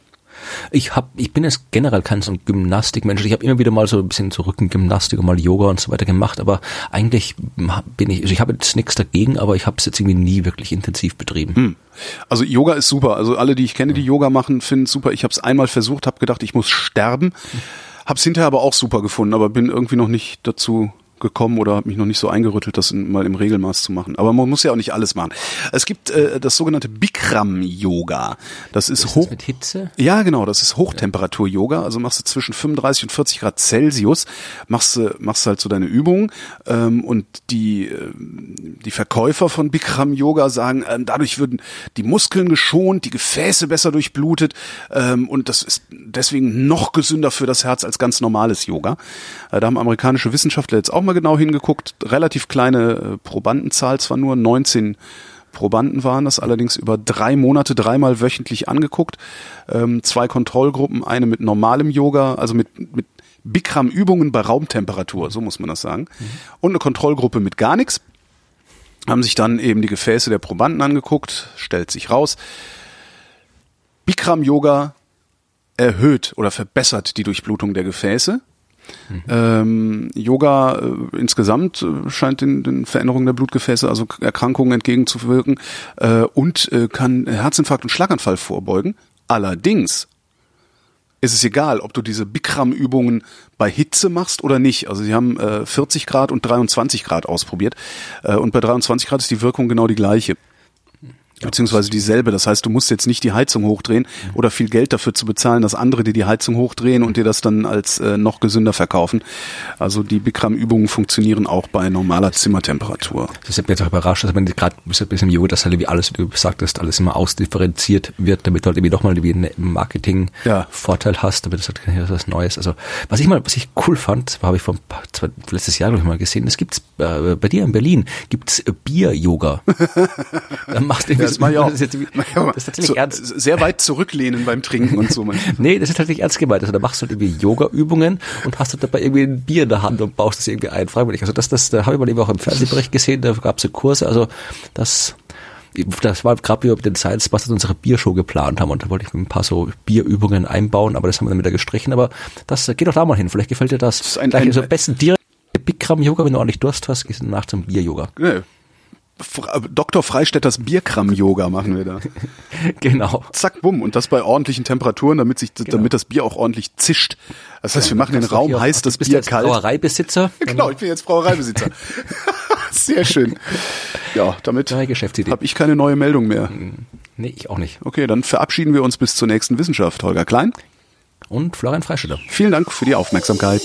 Ich hab, ich bin jetzt generell kein so ein Gymnastikmensch. Ich habe immer wieder mal so ein bisschen so Rückengymnastik und mal Yoga und so weiter gemacht, aber eigentlich bin ich, also ich habe jetzt nichts dagegen, aber ich habe es jetzt irgendwie nie wirklich intensiv betrieben. Also Yoga ist super. Also alle, die ich kenne, die Yoga machen, finden es super. Ich habe es einmal versucht, habe gedacht, ich muss sterben. Hab's hinterher aber auch super gefunden, aber bin irgendwie noch nicht dazu gekommen oder habe mich noch nicht so eingerüttelt, das in, mal im Regelmaß zu machen. Aber man muss ja auch nicht alles machen. Es gibt äh, das sogenannte Bikram-Yoga. Das ist, Ist hoch. das mit Hitze? Ja, genau, das ist Hochtemperatur-Yoga. Also machst du zwischen 35 und 40 Grad Celsius, machst du machst halt so deine Übungen ähm, und die ähm, die Verkäufer von Bikram Yoga sagen, ähm, dadurch würden die Muskeln geschont, die Gefäße besser durchblutet ähm, und das ist deswegen noch gesünder für das Herz als ganz normales Yoga. Äh, da haben amerikanische Wissenschaftler jetzt auch mal genau hingeguckt, relativ kleine äh, Probandenzahl, zwar nur 19 Probanden waren das allerdings über drei Monate dreimal wöchentlich angeguckt. Ähm, zwei Kontrollgruppen, eine mit normalem Yoga, also mit, mit Bikram-Übungen bei Raumtemperatur, so muss man das sagen. Und eine Kontrollgruppe mit gar nichts. haben sich dann eben die Gefäße der Probanden angeguckt, stellt sich raus. Bikram Yoga erhöht oder verbessert die Durchblutung der Gefäße. Mhm. Ähm, Yoga äh, insgesamt äh, scheint den, den Veränderungen der Blutgefäße, also Erkrankungen entgegenzuwirken äh, und äh, kann Herzinfarkt und Schlaganfall vorbeugen. Allerdings ist es egal, ob du diese Bikram-Übungen bei Hitze machst oder nicht. Also sie haben äh, 40 Grad und 23 Grad ausprobiert äh, und bei 23 Grad ist die Wirkung genau die gleiche beziehungsweise dieselbe. Das heißt, du musst jetzt nicht die Heizung hochdrehen oder viel Geld dafür zu bezahlen, dass andere dir die Heizung hochdrehen und dir das dann als äh, noch gesünder verkaufen. Also die Bikram-Übungen funktionieren auch bei normaler Zimmertemperatur. Das hat mich jetzt auch überrascht, dass man gerade ein im Yoga, dass halt wie alles, wie du gesagt hast, alles immer ausdifferenziert wird, damit du halt irgendwie nochmal einen Marketing-Vorteil ja. hast, damit das halt was Neues. Also was ich mal, was ich cool fand, habe ich vor ein paar, zwei, letztes Jahr ich mal gesehen, das gibt's äh, bei dir in Berlin, gibt's Bier-Yoga. da machst du das mache ich auch. Das ist, das ist tatsächlich so, ernst. Sehr weit zurücklehnen beim Trinken und so. nee, das ist tatsächlich ernst gemeint. Also da machst du halt irgendwie Yoga-Übungen und hast du dabei irgendwie ein Bier in der Hand und baust das irgendwie ein. Freiwillig. Also das, das, da habe ich mal eben auch im Fernsehbericht gesehen, da gab es so Kurse. Also das das war gerade wie wir mit den Science Busters unsere Biershow geplant haben und da wollte ich ein paar so Bierübungen einbauen, aber das haben wir dann wieder gestrichen. Aber das geht doch da mal hin. Vielleicht gefällt dir das. das ist ein, Gleich ein, so besten direkt Bikram Yoga, wenn du ordentlich Durst hast, gehst du nach zum Bier Yoga. Nee, Dr. Freistetters Bierkram-Yoga machen wir da. genau. Zack, bumm. Und das bei ordentlichen Temperaturen, damit sich, genau. damit das Bier auch ordentlich zischt. Das heißt, wir machen den Raum heiß, das Bier kalt. Brauereibesitzer. Genau, ich bin jetzt Brauereibesitzer. Sehr schön. Ja, damit habe ich keine neue Meldung mehr. Hm, nee, ich auch nicht. Okay, dann verabschieden wir uns bis zur nächsten Wissenschaft. Holger Klein. Und Florian Freistetter. Vielen Dank für die Aufmerksamkeit.